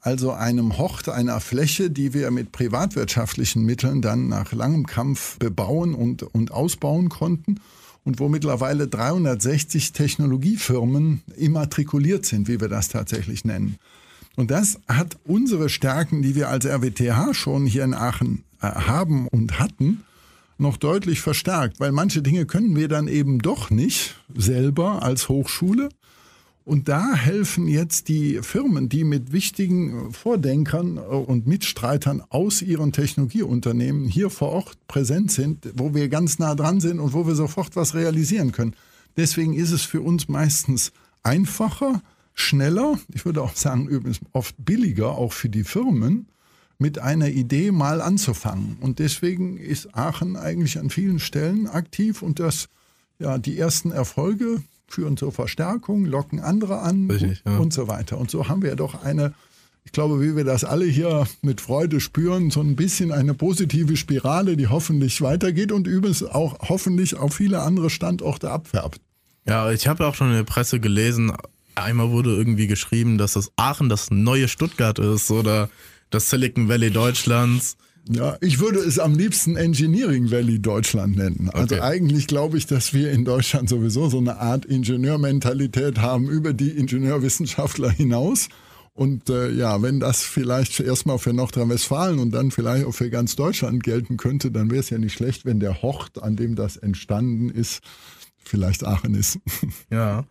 also einem Hort einer Fläche, die wir mit privatwirtschaftlichen Mitteln dann nach langem Kampf bebauen und, und ausbauen konnten und wo mittlerweile 360 Technologiefirmen immatrikuliert sind, wie wir das tatsächlich nennen. Und das hat unsere Stärken, die wir als RWTH schon hier in Aachen äh, haben und hatten, noch deutlich verstärkt, weil manche Dinge können wir dann eben doch nicht selber als Hochschule. Und da helfen jetzt die Firmen, die mit wichtigen Vordenkern und Mitstreitern aus ihren Technologieunternehmen hier vor Ort präsent sind, wo wir ganz nah dran sind und wo wir sofort was realisieren können. Deswegen ist es für uns meistens einfacher, schneller, ich würde auch sagen übrigens oft billiger, auch für die Firmen, mit einer Idee mal anzufangen. Und deswegen ist Aachen eigentlich an vielen Stellen aktiv und das, ja, die ersten Erfolge führen zur Verstärkung, locken andere an Richtig, ja. und so weiter. Und so haben wir doch eine, ich glaube, wie wir das alle hier mit Freude spüren, so ein bisschen eine positive Spirale, die hoffentlich weitergeht und übrigens auch hoffentlich auf viele andere Standorte abfärbt. Ja, ich habe auch schon in der Presse gelesen, einmal wurde irgendwie geschrieben, dass das Aachen das neue Stuttgart ist oder das Silicon Valley Deutschlands. Ja, ich würde es am liebsten Engineering Valley Deutschland nennen. Also okay. eigentlich glaube ich, dass wir in Deutschland sowieso so eine Art Ingenieurmentalität haben über die Ingenieurwissenschaftler hinaus. Und äh, ja, wenn das vielleicht erstmal für Nordrhein-Westfalen und dann vielleicht auch für ganz Deutschland gelten könnte, dann wäre es ja nicht schlecht, wenn der Hort, an dem das entstanden ist, vielleicht Aachen ist. <laughs> Ja.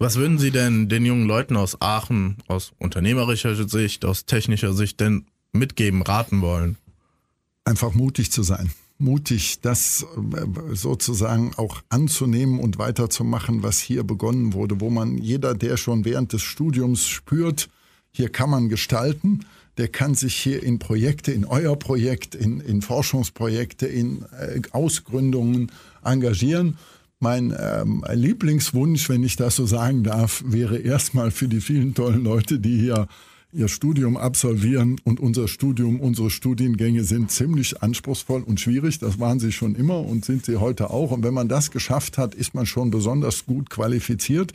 Was würden Sie denn den jungen Leuten aus Aachen aus unternehmerischer Sicht, aus technischer Sicht denn mitgeben, raten wollen? Einfach mutig zu sein. Mutig, das äh, sozusagen auch anzunehmen und weiterzumachen, was hier begonnen wurde, wo man jeder, der schon während des Studiums spürt, hier kann man gestalten, der kann sich hier in Projekte, in euer Projekt, in, in Forschungsprojekte, in äh, Ausgründungen engagieren. Mein ähm, Lieblingswunsch, wenn ich das so sagen darf, wäre erstmal für die vielen tollen Leute, die hier ihr Studium absolvieren und unser Studium, unsere Studiengänge sind ziemlich anspruchsvoll und schwierig. Das waren sie schon immer und sind sie heute auch. Und wenn man das geschafft hat, ist man schon besonders gut qualifiziert.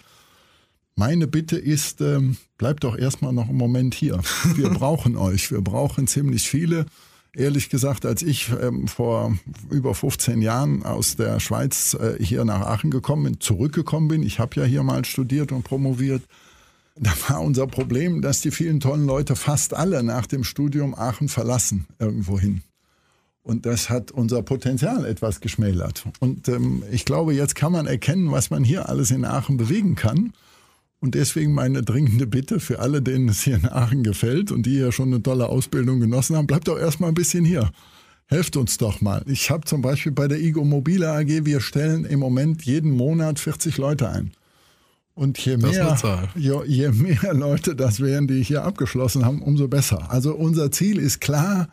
Meine Bitte ist, ähm, bleibt doch erstmal noch einen Moment hier. Wir <laughs> brauchen euch. Wir brauchen ziemlich viele. Ehrlich gesagt, als ich ähm, vor über 15 Jahren aus der Schweiz äh, hier nach Aachen gekommen bin, zurückgekommen bin, ich habe ja hier mal studiert und promoviert, da war unser Problem, dass die vielen tollen Leute fast alle nach dem Studium Aachen verlassen irgendwohin. Und das hat unser Potenzial etwas geschmälert. Und ähm, ich glaube, jetzt kann man erkennen, was man hier alles in Aachen bewegen kann. Und deswegen meine dringende Bitte für alle, denen es hier in Aachen gefällt und die ja schon eine tolle Ausbildung genossen haben, bleibt doch erstmal ein bisschen hier. Helft uns doch mal. Ich habe zum Beispiel bei der IGO Mobile AG, wir stellen im Moment jeden Monat 40 Leute ein. Und je mehr, je, je mehr Leute das wären, die hier abgeschlossen haben, umso besser. Also unser Ziel ist klar,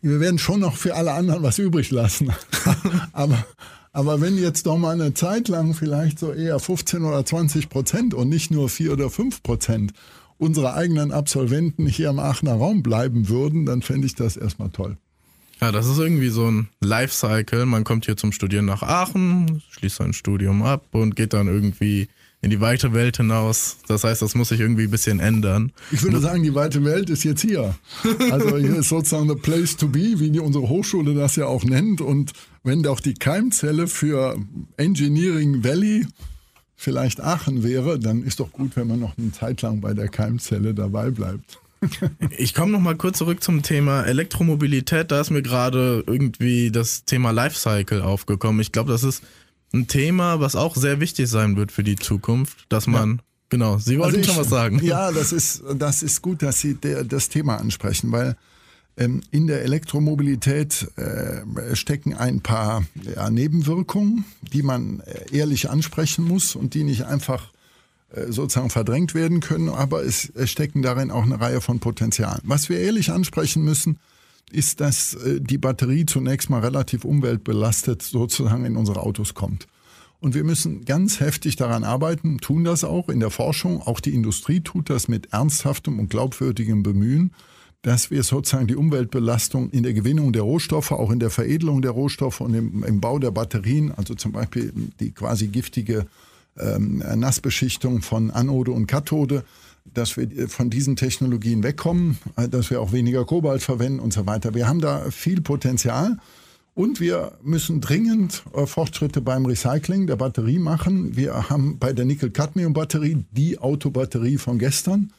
wir werden schon noch für alle anderen was übrig lassen. <laughs> aber, aber wenn jetzt doch mal eine Zeit lang vielleicht so eher 15 oder 20 Prozent und nicht nur 4 oder 5 Prozent unserer eigenen Absolventen hier im Aachener Raum bleiben würden, dann fände ich das erstmal toll. Ja, das ist irgendwie so ein Lifecycle. Man kommt hier zum Studieren nach Aachen, schließt sein Studium ab und geht dann irgendwie in die weite Welt hinaus. Das heißt, das muss sich irgendwie ein bisschen ändern. Ich würde sagen, die weite Welt ist jetzt hier. Also hier ist sozusagen the place to be, wie unsere Hochschule das ja auch nennt. Und wenn doch die Keimzelle für Engineering Valley vielleicht Aachen wäre, dann ist doch gut, wenn man noch eine Zeit lang bei der Keimzelle dabei bleibt. Ich komme noch mal kurz zurück zum Thema Elektromobilität. Da ist mir gerade irgendwie das Thema Lifecycle aufgekommen. Ich glaube, das ist ein Thema, was auch sehr wichtig sein wird für die Zukunft, dass man ja. Genau, Sie wollten also ich, schon was sagen. Ja, das ist, das ist gut, dass Sie der, das Thema ansprechen, weil ähm, in der Elektromobilität äh, stecken ein paar ja, Nebenwirkungen, die man äh, ehrlich ansprechen muss und die nicht einfach äh, sozusagen verdrängt werden können, aber es, es stecken darin auch eine Reihe von Potenzialen. Was wir ehrlich ansprechen müssen, ist, dass äh, die Batterie zunächst mal relativ umweltbelastet sozusagen in unsere Autos kommt. Und wir müssen ganz heftig daran arbeiten, tun das auch in der Forschung, auch die Industrie tut das mit ernsthaftem und glaubwürdigem Bemühen, dass wir sozusagen die Umweltbelastung in der Gewinnung der Rohstoffe, auch in der Veredelung der Rohstoffe und im, im Bau der Batterien, also zum Beispiel die quasi giftige ähm, Nassbeschichtung von Anode und Kathode, dass wir von diesen Technologien wegkommen, äh, dass wir auch weniger Kobalt verwenden und so weiter. Wir haben da viel Potenzial. Und wir müssen dringend äh, Fortschritte beim Recycling der Batterie machen. Wir haben bei der Nickel-Cadmium-Batterie die Autobatterie von gestern.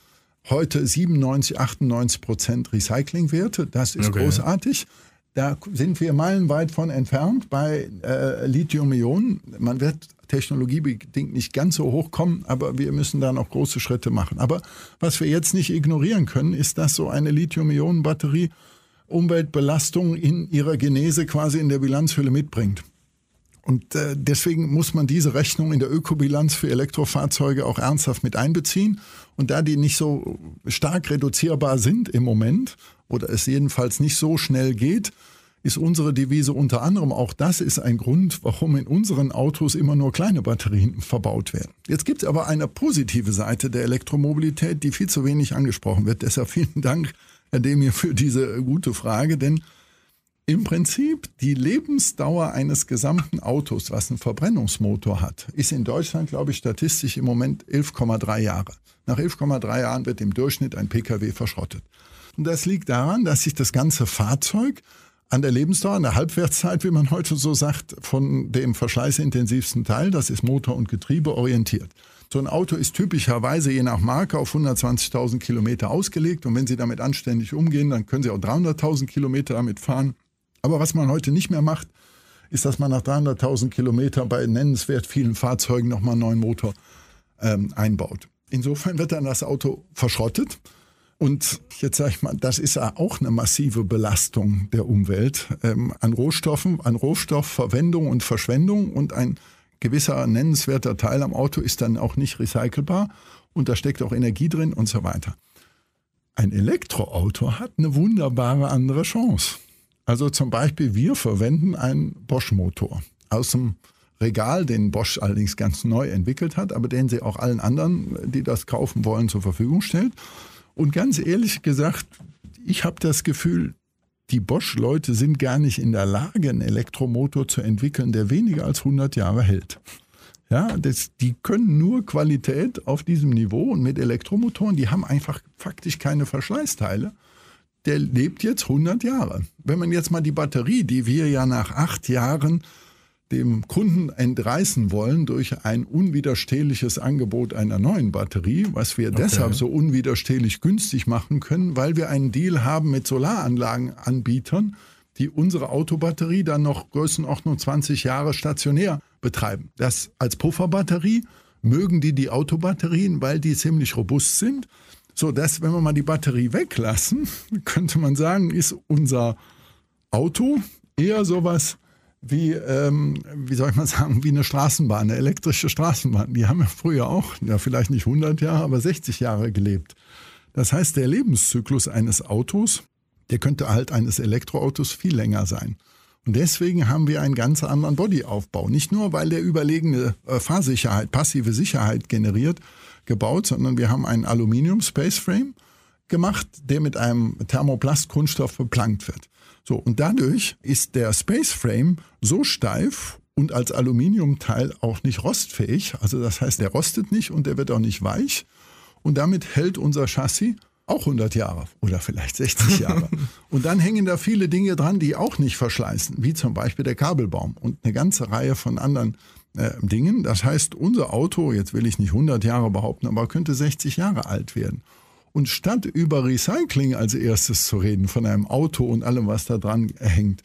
Heute 97, 98 Prozent Recyclingwerte. Das ist okay. großartig. Da sind wir meilenweit von entfernt bei äh, Lithium-Ionen. Man wird technologiebedingt nicht ganz so hoch kommen, aber wir müssen da noch große Schritte machen. Aber was wir jetzt nicht ignorieren können, ist, dass so eine Lithium-Ionen-Batterie Umweltbelastung in ihrer Genese quasi in der Bilanzhülle mitbringt. Und äh, deswegen muss man diese Rechnung in der Ökobilanz für Elektrofahrzeuge auch ernsthaft mit einbeziehen. Und da die nicht so stark reduzierbar sind im Moment oder es jedenfalls nicht so schnell geht, ist unsere Devise unter anderem auch das ist ein Grund, warum in unseren Autos immer nur kleine Batterien verbaut werden. Jetzt gibt es aber eine positive Seite der Elektromobilität, die viel zu wenig angesprochen wird. Deshalb vielen Dank, Herr Demir, für diese gute Frage, denn im Prinzip die Lebensdauer eines gesamten Autos, was einen Verbrennungsmotor hat, ist in Deutschland, glaube ich, statistisch im Moment 11,3 Jahre. Nach 11,3 Jahren wird im Durchschnitt ein Pkw verschrottet. Und das liegt daran, dass sich das ganze Fahrzeug an der Lebensdauer, an der Halbwertszeit, wie man heute so sagt, von dem verschleißintensivsten Teil, das ist Motor und Getriebe, orientiert. So ein Auto ist typischerweise je nach Marke auf 120.000 Kilometer ausgelegt und wenn Sie damit anständig umgehen, dann können Sie auch 300.000 Kilometer damit fahren. Aber was man heute nicht mehr macht, ist, dass man nach 300.000 Kilometer bei nennenswert vielen Fahrzeugen nochmal einen neuen Motor ähm, einbaut. Insofern wird dann das Auto verschrottet und jetzt sage ich mal, das ist ja auch eine massive Belastung der Umwelt ähm, an Rohstoffen, an Rohstoffverwendung und Verschwendung und ein gewisser nennenswerter Teil am Auto ist dann auch nicht recycelbar und da steckt auch Energie drin und so weiter. Ein Elektroauto hat eine wunderbare andere Chance. Also zum Beispiel, wir verwenden einen Bosch-Motor aus dem Regal, den Bosch allerdings ganz neu entwickelt hat, aber den sie auch allen anderen, die das kaufen wollen, zur Verfügung stellt. Und ganz ehrlich gesagt, ich habe das Gefühl, die Bosch-Leute sind gar nicht in der Lage, einen Elektromotor zu entwickeln, der weniger als 100 Jahre hält. Ja, das, die können nur Qualität auf diesem Niveau und mit Elektromotoren, die haben einfach faktisch keine Verschleißteile. Der lebt jetzt 100 Jahre. Wenn man jetzt mal die Batterie, die wir ja nach acht Jahren dem Kunden entreißen wollen durch ein unwiderstehliches Angebot einer neuen Batterie, was wir okay. deshalb so unwiderstehlich günstig machen können, weil wir einen Deal haben mit Solaranlagenanbietern, die unsere Autobatterie dann noch Größenordnung 20 Jahre stationär betreiben. Das als Pufferbatterie mögen die die Autobatterien, weil die ziemlich robust sind. So dass, wenn wir mal die Batterie weglassen, <laughs> könnte man sagen, ist unser Auto eher sowas wie, ähm, wie soll ich mal sagen, wie eine Straßenbahn, eine elektrische Straßenbahn. Die haben ja früher auch, ja vielleicht nicht 100 Jahre, aber 60 Jahre gelebt. Das heißt, der Lebenszyklus eines Autos der könnte halt eines Elektroautos viel länger sein. Und deswegen haben wir einen ganz anderen Bodyaufbau. Nicht nur, weil der überlegene äh, Fahrsicherheit, passive Sicherheit generiert, gebaut, sondern wir haben einen Aluminium Space Frame gemacht, der mit einem Thermoplast-Kunststoff beplankt wird. So, und dadurch ist der Space Frame so steif und als Aluminiumteil auch nicht rostfähig. Also das heißt, der rostet nicht und der wird auch nicht weich. Und damit hält unser Chassis auch 100 Jahre oder vielleicht 60 <laughs> Jahre. und dann hängen da viele Dinge dran, die auch nicht verschleißen, wie zum Beispiel der Kabelbaum und eine ganze Reihe von anderen äh, Dingen. Das heißt, unser Auto, jetzt will ich nicht 100 Jahre behaupten, aber könnte 60 Jahre alt werden. Und statt über Recycling als erstes zu reden, von einem Auto und allem, was da dran hängt,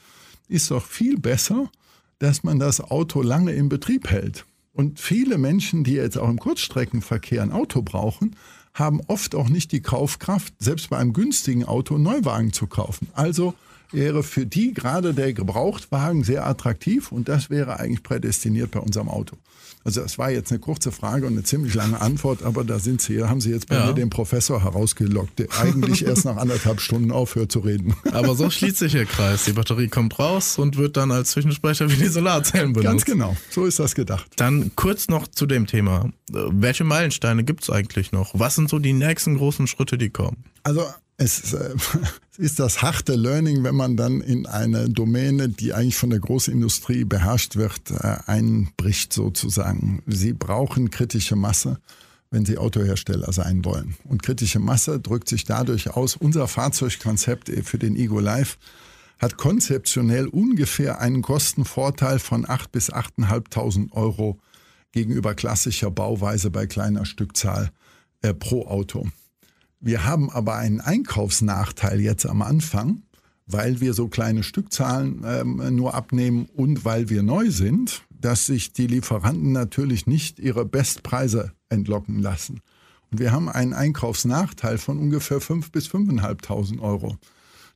ist doch viel besser, dass man das Auto lange im Betrieb hält. Und viele Menschen, die jetzt auch im Kurzstreckenverkehr ein Auto brauchen, haben oft auch nicht die Kaufkraft, selbst bei einem günstigen Auto einen Neuwagen zu kaufen. Also wäre für die gerade der Gebrauchtwagen sehr attraktiv und das wäre eigentlich prädestiniert bei unserem Auto. Also das war jetzt eine kurze Frage und eine ziemlich lange Antwort, aber da sind Sie, haben Sie jetzt bei ja. mir den Professor herausgelockt, der eigentlich <laughs> erst nach anderthalb Stunden aufhört zu reden. Aber so schließt sich der Kreis. Die Batterie kommt raus und wird dann als Zwischenspeicher für die Solarzellen benutzt. Ganz genau, so ist das gedacht. Dann kurz noch zu dem Thema. Welche Meilensteine gibt es eigentlich noch? Was sind so die nächsten großen Schritte, die kommen? Also es äh, <laughs> ist das harte Learning, wenn man dann in eine Domäne, die eigentlich von der Großindustrie beherrscht wird, äh, einbricht sozusagen. Sie brauchen kritische Masse, wenn sie Autohersteller sein wollen. Und kritische Masse drückt sich dadurch aus, unser Fahrzeugkonzept für den Ego Live hat konzeptionell ungefähr einen Kostenvorteil von 8.000 bis 8.500 Euro gegenüber klassischer Bauweise bei kleiner Stückzahl äh, pro Auto. Wir haben aber einen Einkaufsnachteil jetzt am Anfang, weil wir so kleine Stückzahlen ähm, nur abnehmen und weil wir neu sind, dass sich die Lieferanten natürlich nicht ihre Bestpreise entlocken lassen. Und wir haben einen Einkaufsnachteil von ungefähr 5.000 bis 5.500 Euro.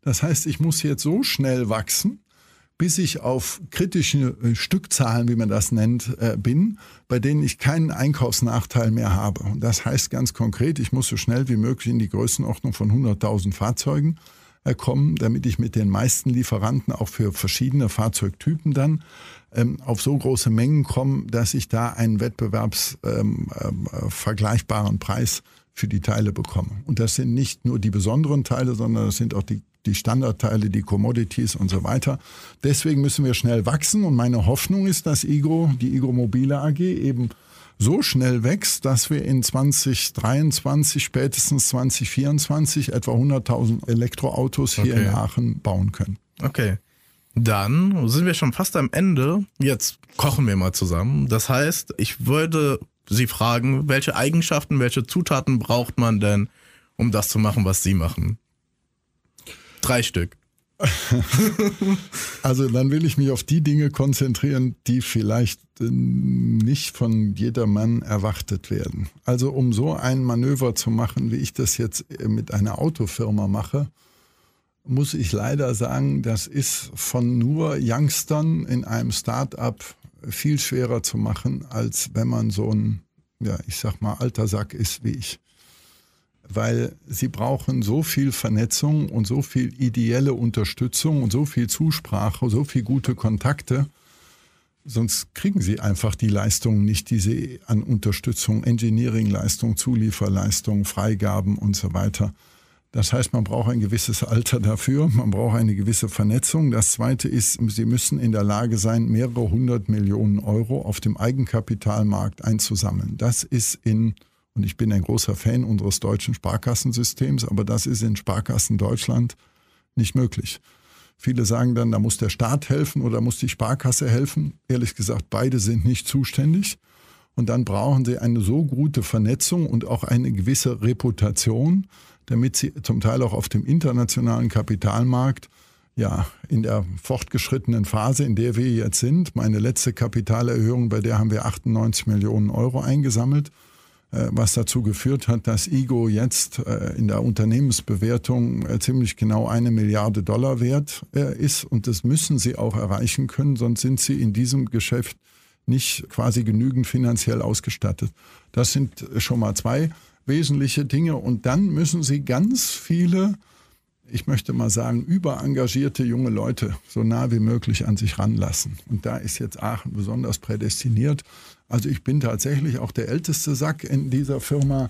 Das heißt, ich muss jetzt so schnell wachsen, bis ich auf kritische äh, Stückzahlen, wie man das nennt, äh, bin, bei denen ich keinen Einkaufsnachteil mehr habe. Und das heißt ganz konkret, ich muss so schnell wie möglich in die Größenordnung von 100.000 Fahrzeugen äh, kommen, damit ich mit den meisten Lieferanten auch für verschiedene Fahrzeugtypen dann ähm, auf so große Mengen komme, dass ich da einen wettbewerbsvergleichbaren ähm, ähm, Preis für die Teile bekomme. Und das sind nicht nur die besonderen Teile, sondern das sind auch die die Standardteile, die Commodities und so weiter. Deswegen müssen wir schnell wachsen und meine Hoffnung ist, dass IGO, die IGO Mobile AG eben so schnell wächst, dass wir in 2023, spätestens 2024 etwa 100.000 Elektroautos hier okay. in Aachen bauen können. Okay. Dann sind wir schon fast am Ende. Jetzt kochen wir mal zusammen. Das heißt, ich würde Sie fragen, welche Eigenschaften, welche Zutaten braucht man denn, um das zu machen, was Sie machen? Drei Stück. <laughs> also dann will ich mich auf die Dinge konzentrieren, die vielleicht äh, nicht von jedermann erwartet werden. Also um so ein Manöver zu machen, wie ich das jetzt äh, mit einer Autofirma mache, muss ich leider sagen, das ist von nur Youngstern in einem Start-up viel schwerer zu machen, als wenn man so ein, ja, ich sag mal, alter Sack ist wie ich weil sie brauchen so viel Vernetzung und so viel ideelle Unterstützung und so viel Zusprache, so viel gute Kontakte. Sonst kriegen sie einfach die Leistungen nicht, die sie an Unterstützung, Engineering-Leistung, Zulieferleistung, Freigaben und so weiter. Das heißt, man braucht ein gewisses Alter dafür, man braucht eine gewisse Vernetzung. Das Zweite ist, sie müssen in der Lage sein, mehrere hundert Millionen Euro auf dem Eigenkapitalmarkt einzusammeln. Das ist in und ich bin ein großer Fan unseres deutschen Sparkassensystems, aber das ist in Sparkassen Deutschland nicht möglich. Viele sagen dann, da muss der Staat helfen oder muss die Sparkasse helfen. Ehrlich gesagt, beide sind nicht zuständig. Und dann brauchen sie eine so gute Vernetzung und auch eine gewisse Reputation, damit sie zum Teil auch auf dem internationalen Kapitalmarkt ja, in der fortgeschrittenen Phase, in der wir jetzt sind, meine letzte Kapitalerhöhung, bei der haben wir 98 Millionen Euro eingesammelt. Äh, was dazu geführt hat, dass Igo jetzt äh, in der Unternehmensbewertung äh, ziemlich genau eine Milliarde Dollar wert ist. Und das müssen sie auch erreichen können, sonst sind sie in diesem Geschäft nicht quasi genügend finanziell ausgestattet. Das sind schon mal zwei wesentliche Dinge. Und dann müssen sie ganz viele ich möchte mal sagen, überengagierte junge Leute so nah wie möglich an sich ranlassen. Und da ist jetzt Aachen besonders prädestiniert. Also ich bin tatsächlich auch der älteste Sack in dieser Firma.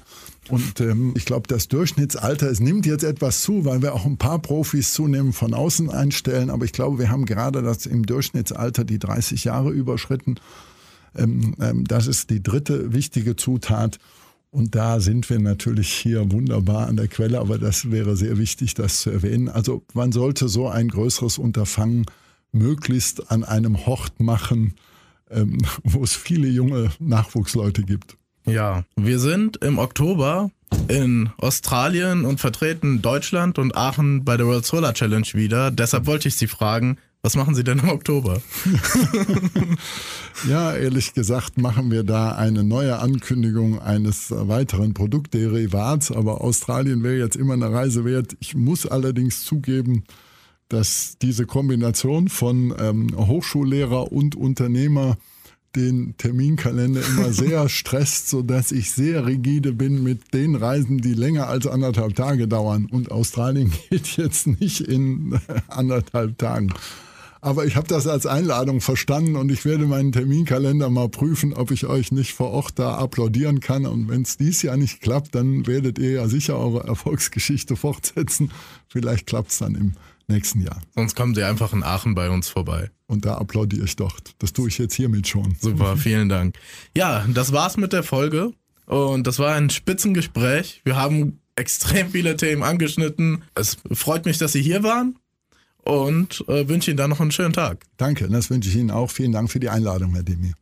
Und ähm, ich glaube, das Durchschnittsalter, es nimmt jetzt etwas zu, weil wir auch ein paar Profis zunehmend von außen einstellen. Aber ich glaube, wir haben gerade das im Durchschnittsalter die 30 Jahre überschritten. Ähm, ähm, das ist die dritte wichtige Zutat. Und da sind wir natürlich hier wunderbar an der Quelle, aber das wäre sehr wichtig, das zu erwähnen. Also man sollte so ein größeres Unterfangen möglichst an einem Hort machen, ähm, <laughs> wo es viele junge Nachwuchsleute gibt. Ja, wir sind im Oktober in Australien und vertreten Deutschland und Aachen bei der World Solar Challenge wieder. Deshalb wollte ich Sie fragen, was machen Sie denn im Oktober? <laughs> ja, ehrlich gesagt machen wir da eine neue Ankündigung eines weiteren Produktderivats, aber Australien wäre jetzt immer eine Reise wert. Ich muss allerdings zugeben, dass diese Kombination von ähm, Hochschullehrer und Unternehmer den Terminkalender immer <laughs> sehr stresst, sodass ich sehr rigide bin mit den Reisen, die länger als anderthalb Tage dauern. Und Australien <laughs> geht jetzt nicht in anderthalb Tagen. Aber ich habe das als Einladung verstanden und ich werde meinen Terminkalender mal prüfen, ob ich euch nicht vor Ort da applaudieren kann. Und wenn es dies Jahr nicht klappt, dann werdet ihr ja sicher eure <laughs> Erfolgsgeschichte fortsetzen. Vielleicht klappt es dann im nächsten Jahr. Sonst kommen Sie einfach in Aachen bei uns vorbei. Und da applaudiere ich doch. Das tue ich jetzt hiermit schon. Super, vielen Dank. Ja, das war's mit der Folge. Und das war ein Spitzengespräch. Wir haben extrem viele Themen angeschnitten. Es freut mich, dass Sie hier waren und äh, wünsche Ihnen dann noch einen schönen Tag. Danke, das wünsche ich Ihnen auch. Vielen Dank für die Einladung, Herr Demi.